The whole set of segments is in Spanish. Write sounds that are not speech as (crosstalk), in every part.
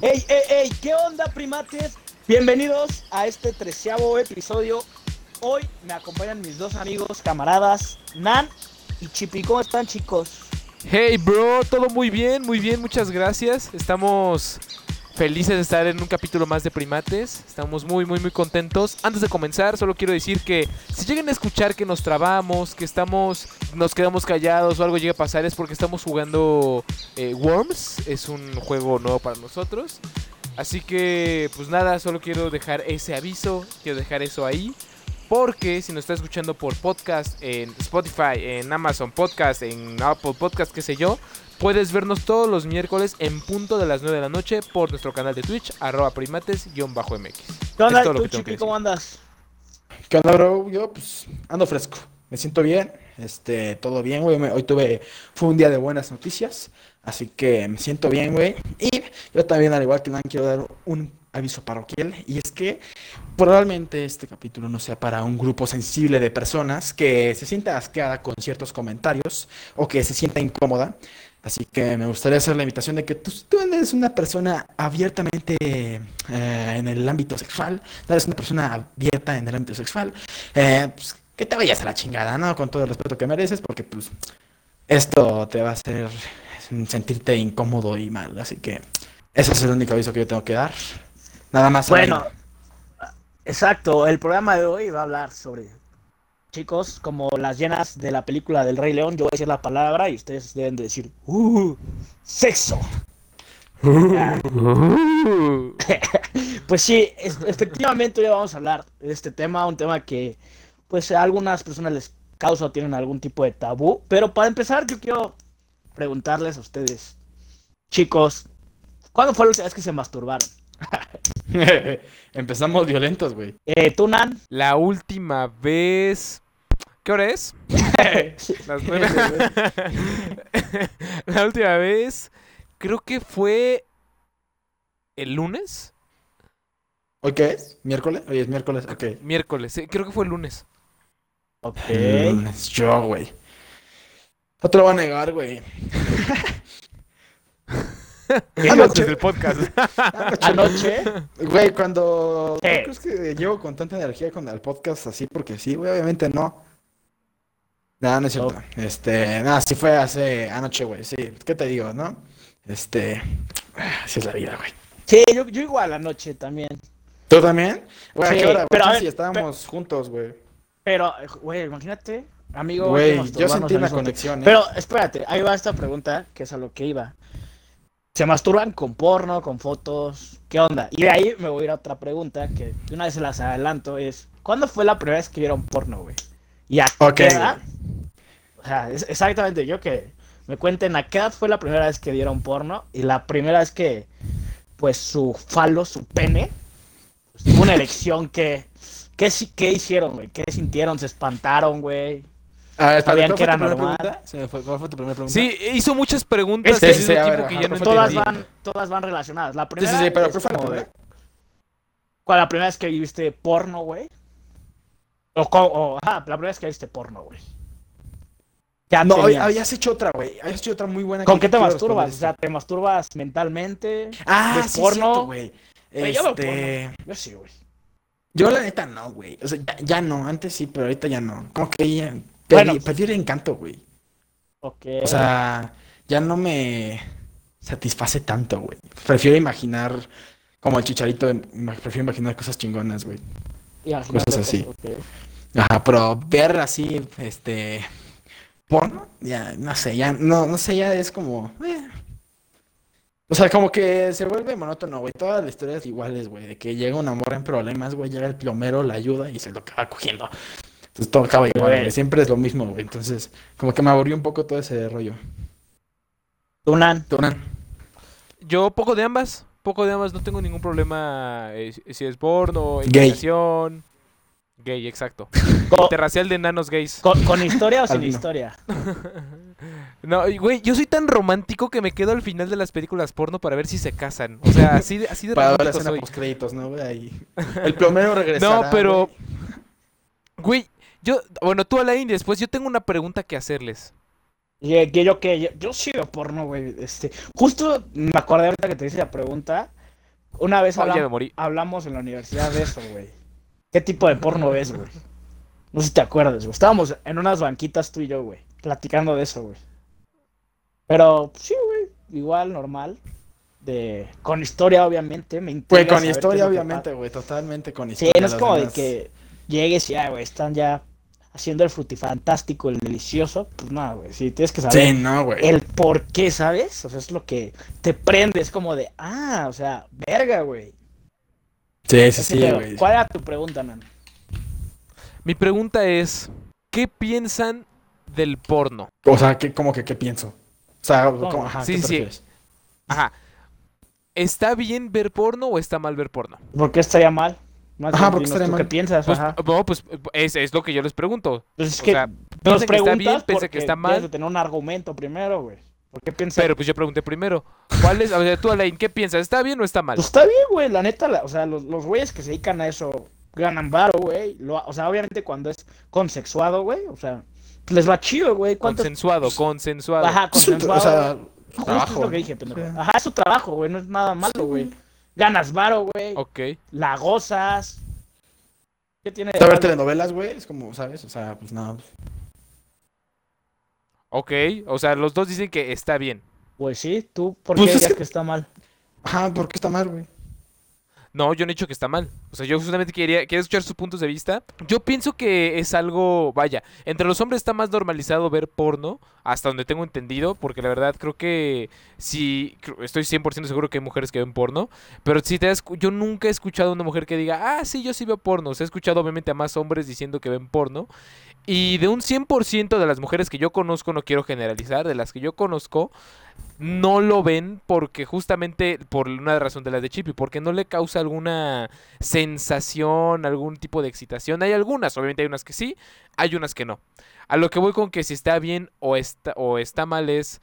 ¡Ey, ey, ey! ¿Qué onda, primates? Bienvenidos a este treceavo episodio. Hoy me acompañan mis dos amigos, camaradas, Nan y Chipi. ¿Cómo están, chicos? Hey, bro, todo muy bien, muy bien, muchas gracias. Estamos felices de estar en un capítulo más de Primates. Estamos muy, muy, muy contentos. Antes de comenzar, solo quiero decir que si llegan a escuchar que nos trabamos, que estamos, nos quedamos callados o algo llega a pasar, es porque estamos jugando eh, Worms. Es un juego nuevo para nosotros. Así que, pues nada, solo quiero dejar ese aviso, quiero dejar eso ahí. Porque si nos está escuchando por podcast en Spotify, en Amazon Podcast, en Apple Podcast, qué sé yo, puedes vernos todos los miércoles en punto de las 9 de la noche por nuestro canal de Twitch, arroba primates-mx. ¿Qué onda, tú, Chipi? ¿Cómo andas? ¿Qué onda, bro? Yo, pues, ando fresco. Me siento bien. Este, todo bien, güey. Hoy tuve, fue un día de buenas noticias. Así que me siento bien, güey. Y yo también, al igual que Nan, quiero dar un aviso parroquial. Y es que probablemente este capítulo no sea para un grupo sensible de personas que se sienta asqueada con ciertos comentarios o que se sienta incómoda. Así que me gustaría hacer la invitación de que tú, eres una persona abiertamente eh, en el ámbito sexual, eres una persona abierta en el ámbito sexual, eh, pues, que te vayas a la chingada, ¿no? Con todo el respeto que mereces, porque pues esto te va a hacer sentirte incómodo y mal. Así que ese es el único aviso que yo tengo que dar. Nada más. Bueno, exacto. El programa de hoy va a hablar sobre chicos como las llenas de la película del Rey León. Yo voy a decir la palabra y ustedes deben de decir ¡Uh! ¡Sexo! (laughs) Pues sí, efectivamente hoy vamos a hablar de este tema, un tema que pues a algunas personas les causa o tienen algún tipo de tabú, pero para empezar yo quiero preguntarles a ustedes, chicos, ¿cuándo fue la última vez que se masturbaron? (laughs) (laughs) Empezamos violentos, güey. Eh, ¿tú, Nan? La última vez... ¿Qué hora es? (laughs) Las nueve. (laughs) La última vez creo que fue el lunes. ¿Hoy qué es? ¿Miércoles? Hoy es miércoles, ok. Miércoles, creo que fue el lunes. Ok. El lunes, yo, güey. No te lo voy a negar, güey. (laughs) Antes del podcast. Anoche, Güey, cuando... ¿Tú Eh. crees que llevo con tanta energía con el podcast así? Porque sí, güey, obviamente no. Nada, no es cierto. Este, nada, sí fue hace anoche, güey, sí. ¿Qué te digo, no? Este, así es la vida, güey. sí, yo, yo igual anoche también, ¿Tú también? Güey, ¿a Sí, qué hora? pero a Güey, ver, sí, estábamos juntos, güey. pero, güey, imagínate, amigo, Güey, yo sentí una conexión, ¿eh? Pero espérate, ahí va esta pregunta, que es a lo que iba. ¿Se masturban con porno, con fotos? ¿Qué onda? Y de ahí me voy a ir a otra pregunta, que una vez se las adelanto, es ¿cuándo fue la primera vez que vieron porno, güey? ¿Y a qué edad? O sea, es exactamente, yo que me cuenten a qué edad fue la primera vez que vieron porno y la primera vez que, pues, su falo, su pene, pues, tuvo una erección que... ¿Qué, ¿Qué hicieron, güey? ¿Qué sintieron? ¿Se espantaron, güey? A ver, espérate, sabían ¿cuál que era normal. pregunta? Se me fue, ¿Cuál fue tu primera pregunta? Sí, hizo muchas preguntas Es que- al Sí, sí, ver, tiempo que ya no ¿cuál fue tu Todas van, todas van relacionadas. La Sí, primera sí, sí, pero es ¿cuál fue la primera? ¿Cuál la primera vez que viste porno, güey? O, ajá, la primera vez que viste porno, güey. Ya No, tenías. habías hecho otra, güey. Habías hecho otra muy buena. ¿Con qué te masturbas? O sea, ¿te masturbas mentalmente? Ah, ¿Ves sí, porno? cierto, güey. Güey, yo Este, Yo sí, güey. yo la neta no, güey. O sea, ya, ya no, antes sí, pero ahorita ya no. Como que ya Bueno. perdí, el encanto, güey. Ok. O sea, ya no me satisface tanto, güey. Prefiero imaginar como el chicharito, prefiero imaginar cosas chingonas, güey. Cosas así. ok. Ajá, pero ver así, este, porno, ya, no sé, ya, no, no sé, ya es como, eh. O sea, como que se vuelve monótono, güey. Todas las historias iguales, güey. De que llega una morra en problemas, güey. Llega el plomero, la ayuda y se lo acaba cogiendo. Entonces todo acaba igual, Güey. güey. Siempre es lo mismo, güey. Entonces, como que me aburrió un poco todo ese rollo. Tunan. ¿Tú, Nan? Yo poco de ambas, poco de ambas, no tengo ningún problema eh, si es porno, Gay. inclinación, gay, exacto. (laughs) Interracial de enanos gays. ¿Con, con historia o (laughs) sin historia? (laughs) No, güey, yo soy tan romántico que me quedo al final de las películas porno para ver si se casan. O sea, así de, así de Para ver la romántico escena soy. post créditos, ¿no, güey? Ahí. El plomero regresará, No, pero, güey. güey, yo, bueno, tú Alain, después yo tengo una pregunta que hacerles. Y que yo que yo, yo sí veo porno, güey. Este, justo me acordé ahorita que te hice la pregunta. Una vez Oh, hablam- hablamos en la universidad de eso, güey. ¿Qué tipo de porno ves, güey? No sé si te acuerdas, güey. Estábamos en unas banquitas tú y yo, güey, platicando de eso, güey. Pero pues, sí, güey, igual normal. De con historia obviamente, me Güey, con saber qué es historia, obviamente, güey. Totalmente con Sí, historia. no es como de que llegues y ya, güey, están ya haciendo el frutifantástico, el delicioso. Pues nada, güey, sí, tienes que saber Sí, no, güey. el por qué, ¿sabes? O sea, es lo que te prende, es como de, ah, o sea, verga, güey. Sí, sí, sí, güey. ¿Cuál era tu pregunta, Nan? Mi pregunta es, ¿qué piensan del porno? O sea, ¿qué, como que, ¿qué pienso? O sea, ¿Cómo? ¿cómo? Ajá, Sí, ¿qué sí. Ajá. ¿Está bien ver porno o está mal ver porno? ¿Por qué estaría mal? Más Ajá, bien, ¿por qué dinos estaría tú mal? ¿Qué piensas? Pues, Ajá. no, pues es, es lo que yo les pregunto. Pues es o que sea, nos piensa que está bien, piensa porque que está debes mal. de tener un argumento primero, güey. ¿Por qué piensas? Pero pues yo pregunté primero. ¿Cuál es? O sea, tú, Alain, ¿qué piensas? ¿Está bien o está mal? Pues está bien, güey, la neta, la- o sea, los, los güeyes que se dedican a eso ganan varo, güey. O sea, obviamente cuando es consexuado, güey, o sea, les va chido, güey. Consensuado, consensuado. Ajá, consensuado. O sea, trabajo, es lo que dije, pendejo. Sí. Ajá, es su trabajo, güey, no es nada malo, güey. Ganas varo, güey. Ok. La gozas. ¿Qué tiene de ver malo? telenovelas, güey, es como, ¿sabes? O sea, pues nada. Ok. O sea, los dos dicen que está bien. Pues sí, tú, ¿por Pues qué es dirías que- que está mal? Ajá, ¿por qué está mal, güey? No, yo no he dicho que está mal. O sea, yo justamente quería, quería escuchar sus puntos de vista. Yo pienso que es algo, vaya, entre los hombres está más normalizado ver porno, hasta donde tengo entendido, porque la verdad creo que sí, estoy 100% seguro que hay mujeres que ven porno, pero si te das, yo nunca he escuchado a una mujer que diga, ah, sí, yo sí veo porno. O sea, he escuchado obviamente a más hombres diciendo que ven porno. Y de un 100% de las mujeres que yo conozco, no quiero generalizar, de las que yo conozco, no lo ven porque justamente por una razón de las de Chippy, porque no le causa alguna sensación, algún tipo de excitación. Hay algunas, obviamente hay unas que sí, hay unas que no. A lo que voy con que si está bien o está, o está mal es...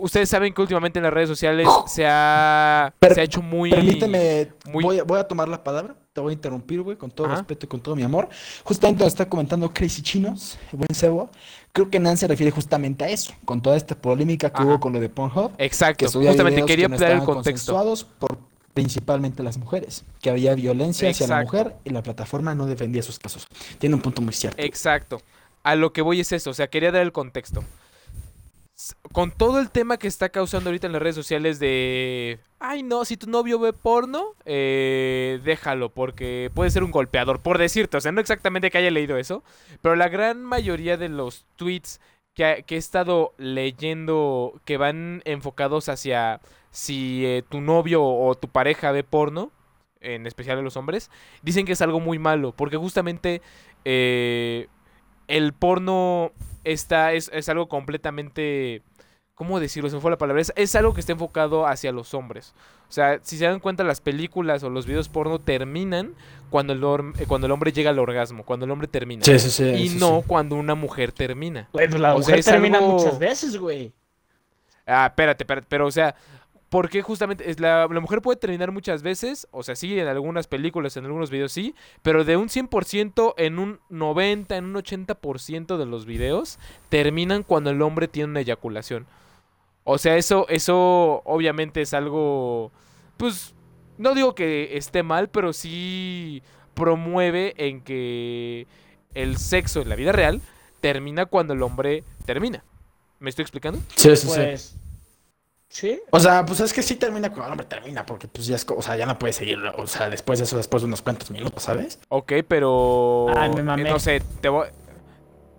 Ustedes saben que últimamente en las redes sociales se ha, Per- se ha hecho muy... Permíteme, muy- voy, a, voy a tomar la palabra, te voy a interrumpir, güey, con todo Ajá. respeto y con todo mi amor. Justamente lo está comentando Crazy Chinos, el buen Sebo. Creo que Nan se refiere justamente a eso, con toda esta polémica que Ajá. hubo con lo de Pornhub. Exacto, justamente quería que no ampliar el contexto. por principalmente las mujeres, que había violencia hacia la mujer y la plataforma no defendía esos casos. Tiene un punto muy cierto. Exacto. A lo que voy es eso, o sea, quería dar el contexto. Con todo el tema que está causando ahorita en las redes sociales de... Ay, no, si tu novio ve porno, eh, déjalo, porque puede ser un golpeador, por decirte. O sea, no exactamente que haya leído eso, pero la gran mayoría de los tweets que, que he estado leyendo que van enfocados hacia si eh, tu novio o tu pareja ve porno, en especial a los hombres, dicen que es algo muy malo, porque justamente eh, el porno está, es, es algo completamente... ¿Cómo decirlo? Se me fue la palabra. Es, es algo que está enfocado hacia los hombres. O sea, si se dan cuenta, las películas o los videos porno terminan cuando el, orm- eh, cuando el hombre llega al orgasmo, cuando el hombre termina. Sí, sí, sí. y sí, no sí. cuando una mujer termina. Pues la O sea, mujer es termina algo- muchas veces, güey. Ah, espérate, espérate, pero o sea, ¿por qué justamente es la, la mujer puede terminar muchas veces? O sea, sí, en algunas películas, en algunos videos sí, pero de un 100% en un 90, en un 80% de los videos terminan cuando el hombre tiene una eyaculación. O sea, eso eso obviamente es algo pues no digo que esté mal, pero sí promueve en que el sexo en la vida real termina cuando el hombre termina. ¿Me estoy explicando? Sí, sí, sí. Pues. Sí. O sea, pues es que sí termina cuando el hombre termina, porque pues ya es, o sea, ya no puede seguir, o sea, después de eso, después de unos cuantos minutos, ¿sabes? Ok, pero. Ay, me eh, mamé. no sé, te voy.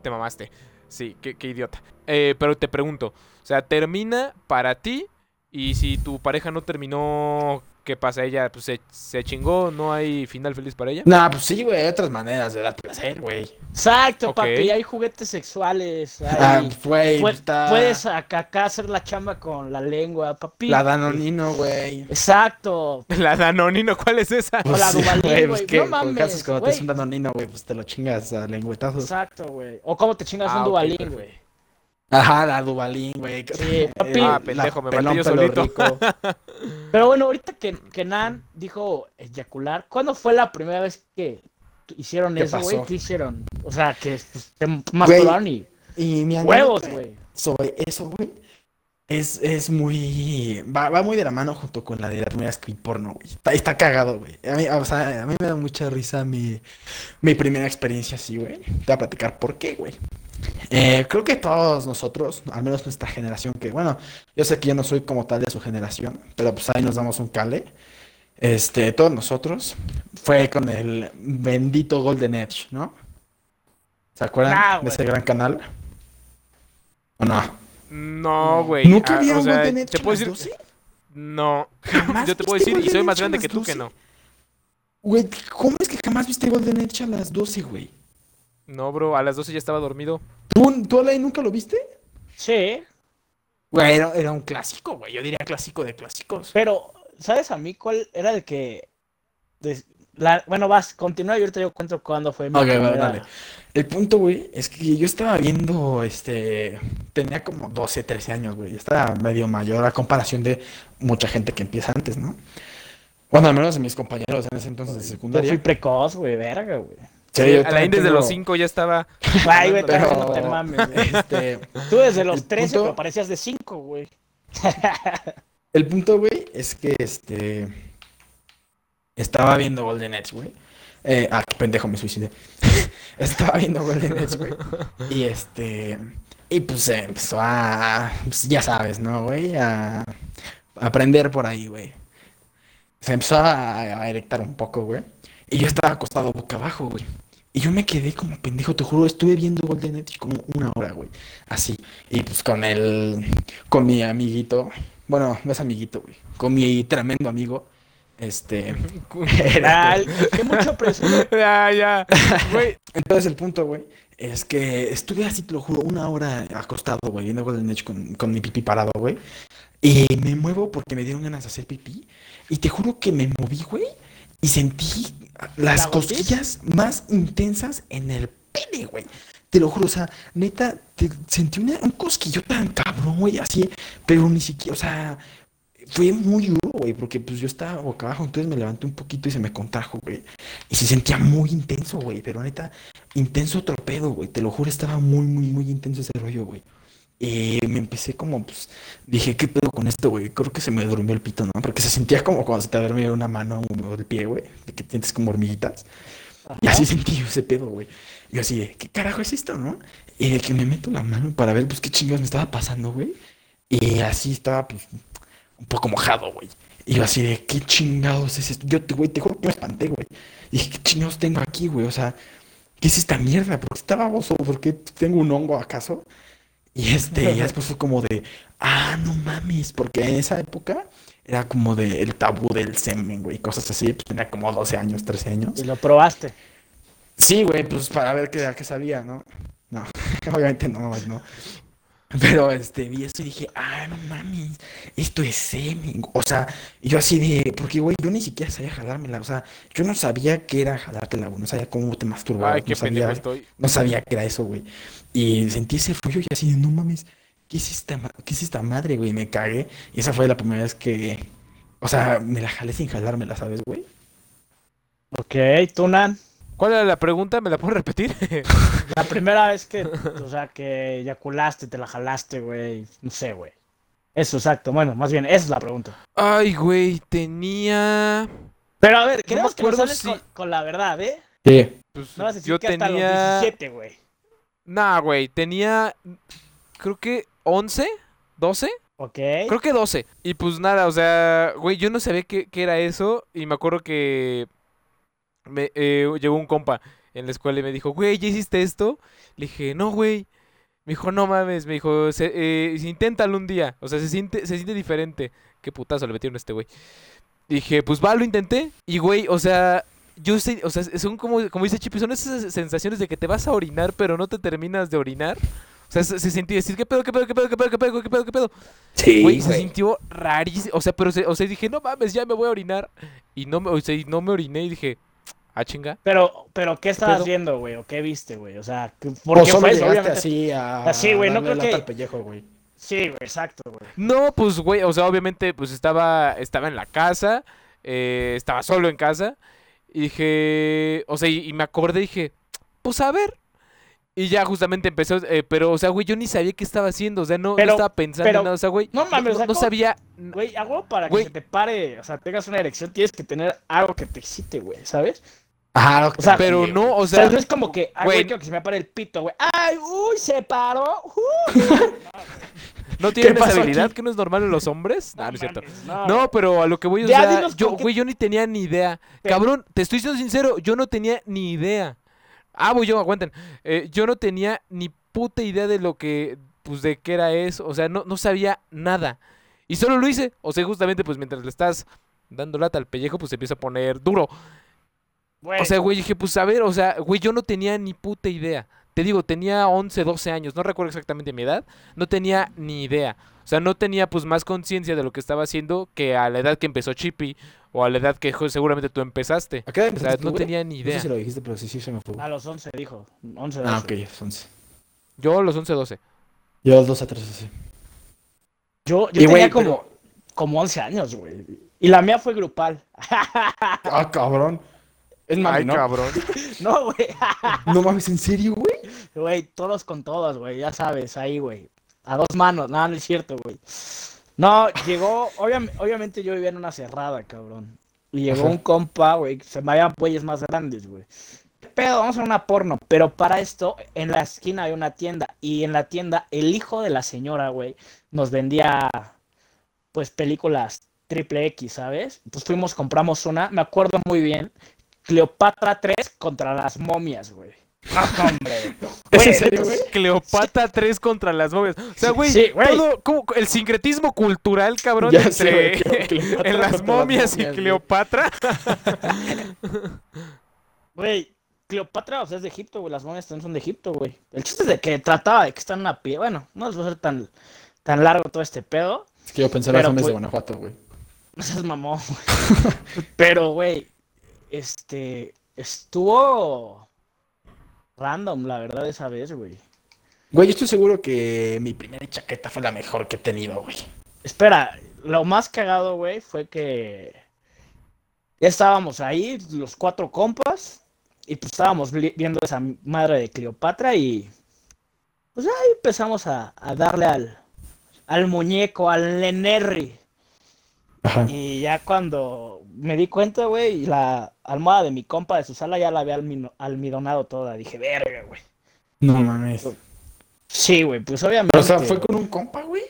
Te mamaste. Sí, qué, qué idiota. Eh, pero te pregunto: o sea, termina para ti. Y si tu pareja no terminó, ¿qué pasa? Ella pues, se, se chingó, no hay final feliz para ella. Nah, pues sí, güey, hay otras maneras de dar placer, güey. Exacto, Ok. papi. Hay juguetes sexuales. Ah, Hay... güey, Pu- está Puedes acá, acá hacer la chamba con la lengua, papi. la Danonino, güey. Exacto. (laughs) La Danonino, ¿cuál es esa? O la sí, Duvalín, güey, güey. pues No mames, casos cuando te güey. es un Danonino, güey, pues te lo chingas a lengüetazos. Exacto, güey. O cómo te chingas Ah, un dubalín, perfecto. Ajá, la Dubalín, güey. Sí, (laughs) papi. Ah, pendejo, me maté yo solito. rico. (laughs) Pero bueno, ahorita que, que Nan dijo eyacular, ¿cuándo fue la primera vez que hicieron ¿Qué eso, güey? ¿Qué hicieron? O sea, que pues, se masturbaron y Y mi huevos, güey. sobre eso, güey, es, es muy. Va, va muy de la mano junto con la de la primera script porno, güey. Está, está cagado, güey. A mí, o sea, a mí me da mucha risa mi, mi primera experiencia así, güey. Te voy a platicar por qué, güey. Eh, creo que todos nosotros, al menos nuestra generación, que bueno, yo sé que yo no soy como tal de su generación, pero pues ahí nos damos un cale. Este, todos nosotros, fue con el bendito Golden Edge, ¿no? ¿Se acuerdan de ese gran canal? ¿O no? No, güey. ¿Nunca Ah, vieron o sea, Golden Edge te a puedo las decir. 12? No. (laughs) ¿Jamás Yo te puedo decir, y soy más grande que tú que 12? no. Güey, ¿cómo es que jamás viste Golden Edge a las 12, güey? No, bro, a las 12 ya estaba dormido. ¿Tú, tú Alain, nunca lo viste? Sí, Güey, era, era un clásico, güey. Yo diría clásico de clásicos. pero, ¿sabes a mí cuál era el que... des- la- Bueno, vas, continúa y ahorita yo cuento cuándo fue mi Ok, va, primera- dale. El punto, güey, es que yo estaba viendo, este, tenía como 12, 13 años, güey. Estaba medio mayor a comparación de mucha gente que empieza antes, ¿no? Bueno, al menos de mis compañeros en ese entonces de Yo fui secundaria. precoz, güey, verga, güey. Sí, yo Alain desde tengo- los 5 ya estaba. (laughs) Ay, güey, Pero- no te mames, güey. Este, Tú desde los el 13 punto- me parecías de 5, güey. el punto, güey, es que, este, estaba viendo Golden Edge, güey. Eh, ah, qué pendejo, me suicidé. (laughs) Estaba viendo Golden Edge, güey. (laughs) Y este. Y pues eh, empezó a. pues, ya sabes, ¿no, güey? A, a aprender por ahí, güey. Se empezó a, a erectar un poco, güey. Y yo estaba acostado boca abajo, güey. Y yo me quedé como pendejo, te juro, estuve viendo Golden Edge como una hora, güey. Así. Y pues con el. Con mi amiguito. Bueno, no es amiguito, güey. Con mi tremendo amigo. Este. (laughs) Ay, qué mucho presume. (laughs) ya, ya. Güey, Entonces el punto, güey, es que estuve así, te lo juro, una hora acostado, güey, viendo Golden Edge con, con mi pipí parado, güey. Y me muevo porque me dieron ganas de hacer pipí. Y te juro que me moví, güey, y sentí las cosquillas más intensas en el pene, güey. Te lo juro, o sea, neta, te- sentí una- un cosquillo tan cabrón, güey, así, pero ni siquiera, o sea, fue muy duro, güey, porque pues yo estaba boca abajo, entonces me levanté un poquito y se me contrajo, güey. Y se sentía muy intenso, güey, pero neta, intenso torpedo, güey, te lo juro, estaba muy, muy, muy intenso ese rollo, güey. Y me empecé como, pues, dije, ¿qué pedo con esto, güey? Creo que se me durmió el pito, ¿no? Porque se sentía como cuando se te duerme una mano o el pie, güey, de que sientes como hormiguitas. Y así sentí yo ese pedo, güey. Yo así de, ¿qué carajo es esto, no? Y de que me meto la mano para ver, pues, qué chingados me estaba pasando, güey. Y así estaba, pues, un poco mojado, güey. Y yo así de, ¿qué chingados es esto? Yo, güey, te juro que me espanté, güey. Y dije, ¿qué chingados tengo aquí, güey? O sea, ¿qué es esta mierda? ¿Por qué está baboso? ¿Por qué tengo un hongo acaso? Y este, ya después fue como de, ah, no mames, porque en esa época era como de el tabú del semen, güey, cosas así, pues tenía como 12 años, 13 años. Y lo probaste. Sí, güey, pues para ver qué, qué sabía, ¿no? No, (laughs) obviamente no, no. Pero este, vi eso y dije, ah, no mames, esto es semen. O sea, yo así de, porque, güey, yo ni siquiera sabía jalármela, o sea, yo no sabía qué era jalártela, güey, no sabía cómo te masturbabas, ay, qué no pendejo sabía, estoy. no sabía que era eso, güey. Y sentí ese rollo y así de, no mames, ¿qué es esta, ma- qué es esta madre, güey? Me cagué. Y esa fue la primera vez que, o sea, me la jalé sin jalármela, ¿sabes, güey? Ok, tú, Nan. ¿Cuál era la pregunta? ¿Me la puedo repetir? (laughs) La primera vez que, (laughs) o sea, que eyaculaste, te la jalaste, güey. No sé, güey. Eso, exacto. Bueno, más bien, esa es la pregunta. Ay, güey, tenía. Pero a ver, queremos que nos si- con, con la verdad, ¿eh? Sí. Pues, No vas a decir yo que hasta tenía. los 17, güey. Nah, güey, tenía. Creo que 11, 12. Ok. Creo que 12. Y pues nada, o sea, güey, yo no sabía qué, qué era eso. Y me acuerdo que me, eh, llegó un compa en la escuela y me dijo, güey, ¿ya hiciste esto? Le dije, no, güey. Me dijo, no mames. Me dijo, se, eh, inténtalo un día. O sea, se siente, se siente diferente. Qué putazo le metieron a este güey. Dije, pues va, lo intenté. Y, güey, o sea, yo sé, o sea, son como, como dice Chipi, son esas sensaciones de que te vas a orinar, pero no te terminas de orinar. O sea, se, se sentía decir, ¿qué pedo, qué pedo, qué pedo, qué pedo, qué pedo, qué pedo, qué pedo? Sí, Güey, se sintió rarísimo. O sea, pero se- o sea, dije, no mames, ya me voy a orinar. Y no me, o sea, y no me oriné y dije, ah, chinga. Pero, pero, ¿qué estabas pedo? viendo, güey? ¿O qué viste, güey? O sea, O porque solo fue, llegaste obviamente. así a Así, güey, no creo que- al pellejo, güey. Sí, güey, exacto, güey. No, pues, güey, o sea, obviamente, pues estaba, estaba en la casa, eh, estaba solo en casa. Y dije, o sea, y, y me acordé y dije, pues a ver. Y ya justamente empezó, eh, pero, o sea, güey, yo ni sabía qué estaba haciendo, o sea, no, no estaba pensando pero- en nada, o sea, güey, No mames, o sea, no ¿cómo- sabía, Güey, algo para que se te pare, o sea, tengas una erección, tienes que tener algo que te excite, güey, ¿sabes? Ajá, O sea, pero no, o O sea, no es como que, ay, güey. que se me pare el pito, güey. Ay, uy, se paró. uh. (laughs) ¿no tienen esa habilidad aquí? que no es normal en los hombres? No, no es cierto. no, No, pero a lo que voy, o Ya, sea, yo, güey, yo ni tenía ni idea. Pero- Cabrón, te estoy siendo sincero, yo no tenía ni idea. Ah, voy yo, aguanten. Eh, yo no tenía ni puta idea de lo que, pues, de qué era eso. O sea, no, no sabía nada. Y solo lo hice. O sea, justamente, pues, mientras le estás dando lata al pellejo, pues, se empieza a poner duro. Güey. O sea, güey, dije, pues, a ver, o sea, güey, yo no tenía ni puta idea. Te digo, tenía 11, 12 años, no recuerdo exactamente mi edad, no tenía ni idea. O sea, no tenía pues más conciencia de lo que estaba haciendo que a la edad que empezó Chippy o a la edad que jo- seguramente tú empezaste. ¿A qué edad O sea, empezaste no tú, güey? tenía ni No sé idea. si lo dijiste, pero sí, sí se me fue. A los 11 dijo. 11, Ah, 12. ok, es 11. Yo a los 11, 12. Yo los dos a tres, así. Yo, yo Y, tenía güey, como, como 11 años, güey. Y la mía fue grupal. (laughs) Ah, cabrón. Es mami, Ay, ¿no? cabrón. (laughs) no, güey. (laughs) No mames, ¿en serio, güey? Güey, todos con todos, güey. Ya sabes, ahí, güey. A dos manos. No, no es cierto, güey. No, llegó. obviam- obviamente yo vivía en una cerrada, cabrón. Y llegó Ajá. un compa, güey. Se me habían güeyes más grandes, güey. Pero vamos a una porno. Pero para esto, en la esquina hay una tienda. Y en la tienda, el hijo de la señora, güey, nos vendía, pues, películas triple X, ¿sabes? Entonces fuimos, compramos una. Me acuerdo muy bien. Cleopatra 3 contra las momias, güey. No, hombre. (laughs) ¿Es en serio, güey? Cleopatra 3 contra las momias. O sea, güey, Sí, güey. todo como el sincretismo cultural, cabrón, Ya sé, entre güey, Cleopatra (laughs) en las contra las momias y momias, güey. Cleopatra. (laughs) Güey, Cleopatra, o sea, es de Egipto, güey. Las momias también son de Egipto, güey. El chiste es de que trataba de que están en una pie. Bueno, no les va a ser tan, tan largo todo este pedo. Es que yo pensé en las hombres de güey. Guanajuato, güey. No seas mamón, güey. Pero, güey, este. Estuvo. Random, la verdad, esa vez, güey. Güey, yo estoy seguro que mi primera chaqueta fue la mejor que he tenido, güey. Espera, lo más cagado, güey, fue que. Ya estábamos ahí, los cuatro compas. Y pues estábamos vi- viendo esa madre de Cleopatra y. Pues ahí empezamos a, a darle al. Al muñeco, al Lenerri. Ajá. Y ya cuando me di cuenta, güey, la almohada de mi compa de su sala ya la había almidonado toda. Dije, verga, güey. No mames. Sí, güey, pues obviamente. O sea, fue con un compa, güey.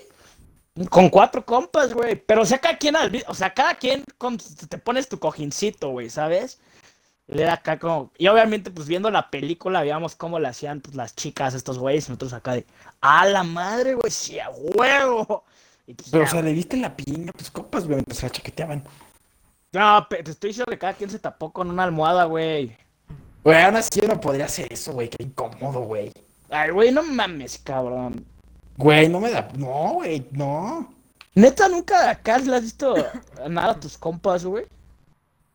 Con cuatro compas, güey. Pero o sea, cada quien, o sea, cada quien con- te pones tu cojincito, güey, ¿sabes? Le da acá como. Y obviamente, pues viendo la película, veíamos cómo le hacían pues, las chicas, estos güeyes, nosotros acá de. ¡A la madre, güey! ¡Sí, a huevo! Y pues, Pero, o sea, le diste la pinga a tus compas, güey, mientras se la chaqueteaban. No, pe- te estoy diciendo que cada quien se tapó con una almohada, güey. Güey, aún así yo no podría hacer eso, güey. Qué incómodo, güey. Ay, güey, no mames, cabrón. Güey, no me da. No, güey, no. Neta, nunca acá le has visto nada a tus compas, güey.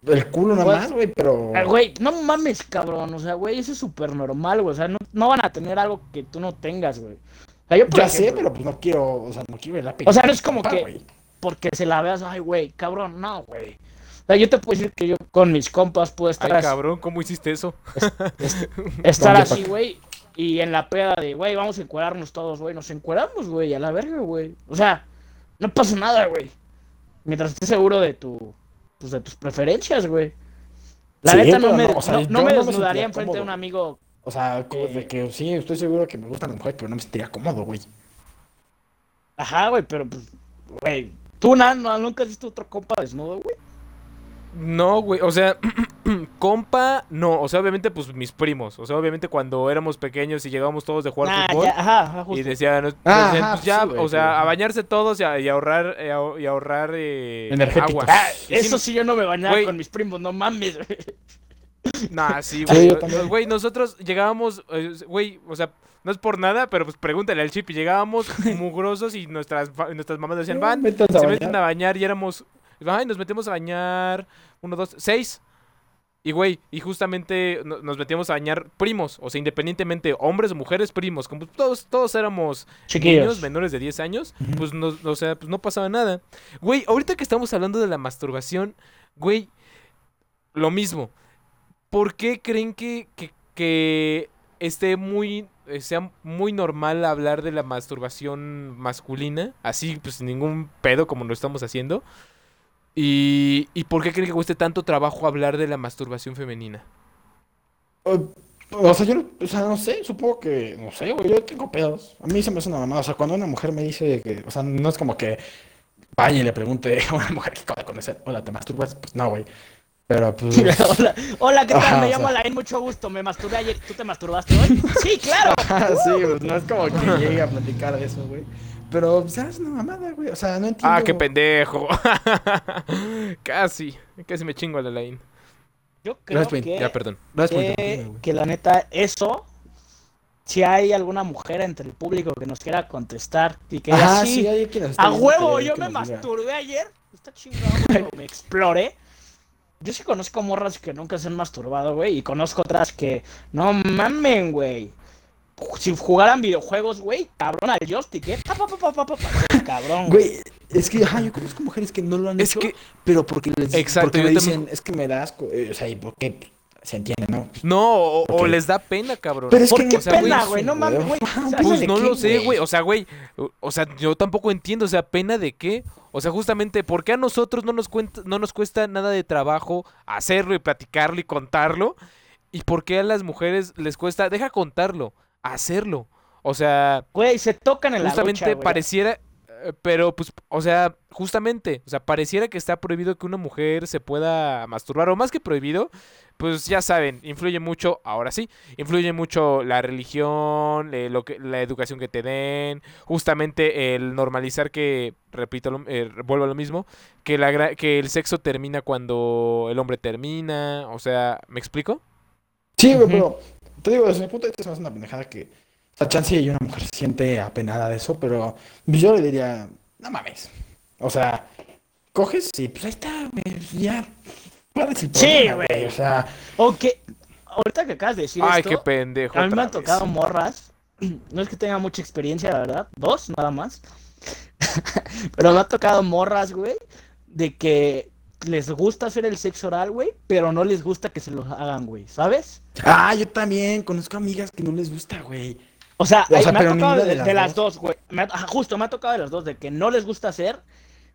El culo nada Pues- más, güey, pero. Ah, Güey, no mames, cabrón. O sea, güey, eso es súper normal, güey. O sea, no, no van a tener algo que tú no tengas, güey. O sea, yo, por Ya sé, pero pues no quiero. O sea, no quiero ver la pinga. O sea, no es como que-. Porque se la veas, ay, güey, cabrón, no, güey. O sea, yo te puedo decir que yo con mis compas puedo estar, Ay, así- cabrón, ¿cómo hiciste eso? (laughs) estar así, güey. Y en la peda de, güey, vamos a encuadrarnos todos, güey. Nos encuadramos, güey, a la verga, güey. O sea, no pasa nada, güey. Mientras estés seguro de tu, pues, de tus preferencias, güey. La Sí, neta no me, no, o sea, no- no me desnudaría enfrente de un amigo. O sea, como Eh. de que sí, estoy seguro que me gustan las mujeres, pero no me sentiría cómodo, güey. Ajá, güey, pero pues, güey. Tú, na- no, nunca has visto otro compa desnudo, güey. No, güey, o sea, (clears throat) compa, no, o sea, obviamente, pues mis primos, o sea, obviamente cuando éramos pequeños y llegábamos todos de jugar Nah, fútbol ya, ajá, ajá, justo. y decían, nos- Ah, ajá, pues ya, sí, güey, o sea, a bañarse todos y, a- y ahorrar, y a- y ahorrar eh, Energéticos. agua. Ah, Y sí, eso sí yo no me bañaba Güey. con mis primos, no mames, güey. Nah, sí, Sí, güey. Güey, nosotros llegábamos, eh, güey, o sea, no es por nada, pero pues pregúntale al chip. Y llegábamos (laughs) mugrosos y nuestras, nuestras mamás decían, van, se bañar. meten a bañar y éramos, ay, nos metemos a bañar, uno, dos, seis. Y güey, y justamente no- nos metíamos a bañar primos, o sea, independientemente, hombres o mujeres, primos, como todos, todos éramos niños Chiquillos. menores de 10 años, pues no, o sea, pues no pasaba nada. Güey, ahorita que estamos hablando de la masturbación, güey, lo mismo. ¿Por qué creen que, que, que esté muy eh, sea muy normal hablar de la masturbación masculina, así pues sin ningún pedo como lo estamos haciendo. ¿Y, ¿Y por qué creen que cueste tanto trabajo hablar de la masturbación femenina? O, sea, yo o sea, no sé, supongo que, no sé, güey, yo tengo pedos. A mí se me hace una mamada. O sea, cuando una mujer me dice que, o sea, no es como que vaya y le pregunte a una mujer que acaba de conocer, hola, ¿te masturbas? Pues no, güey. Pero (laughs) pues. hola, hola, ¿qué tal? Ajá, me llamo sea. Alain, mucho gusto. Me masturbé ayer. ¿Tú te masturbaste hoy? (laughs) Sí, claro. Ah, sí, pues no es como que llegue a platicar de eso, güey. Pero, ¿sabes? Una mamada, güey. O sea, no entiendo. Ah, qué pendejo. (laughs) casi, casi me chingo a la line. Yo creo Gracias, que, Ya, perdón. Por que, que la neta, eso, si hay alguna mujer entre el público que nos quiera contestar y que Ajá, sí, sí, a huevo, yo me masturbé ayer. Está chingado, me exploré. Yo sí conozco morras que nunca se han masturbado, güey, y conozco otras que, no mamen, güey. Si jugaran videojuegos, güey, cabrón al joystick, ¿eh? Pa, pa, pa, pa, pa, pa, pa, cabrón, güey. Es que, ajá, yo conozco mujeres que no lo han Es hecho, que- pero porque les Exacto, porque me también- dicen, es que me das, asco", eh, o sea, y porque se entiende, ¿no? No, o, les da pena, cabrón. Pero es ¿Por que qué o sea, pena, güey? No mames, güey. Ajá, ¿sabes Pues no qué, lo sé, güey? O sea, güey. o- sea, yo tampoco entiendo. O sea, pena de qué. O sea, justamente, ¿por qué a nosotros no nos, cuenta, no nos cuesta nada de trabajo hacerlo y platicarlo y contarlo? ¿Y por qué a las mujeres les cuesta, deja contarlo, hacerlo? O sea, Güey, se tocan en la justamente ducha, güey. pareciera, pero pues, o sea, justamente, o sea, pareciera que está prohibido que una mujer se pueda masturbar, o más que prohibido, pues ya saben, influye mucho, ahora sí, influye mucho la religión, eh, lo que, la educación que te den, justamente el normalizar que, repito, lo- eh, vuelvo a lo mismo, que, la, gra- que el sexo termina cuando el hombre termina, o sea, ¿me explico? Sí, pero te digo, desde mi punto de vista me hace una pendejada que, sea, chance y una mujer se siente apenada de eso, pero yo le diría, no mames. O sea, coges y pues ahí está, güey, ya. ¿Cuál es el Sí, güey. O sea, O que, ahorita que acabas de decir Ay, esto, qué pendejo. a mí me han vez. tocado morras. (clears throat) No es que tenga mucha experiencia, la verdad. Dos, nada más. (laughs) pero me ha tocado morras, güey, de que les gusta hacer el sexo oral, güey, pero no les gusta que se lo hagan, güey, ¿sabes? ah, yo también conozco amigas que no les gusta, güey. O sea, O ay, sea, me ha tocado de, de las de las dos. güey. Me ha- ajá, justo, me ha tocado de las dos, de que no les gusta hacer.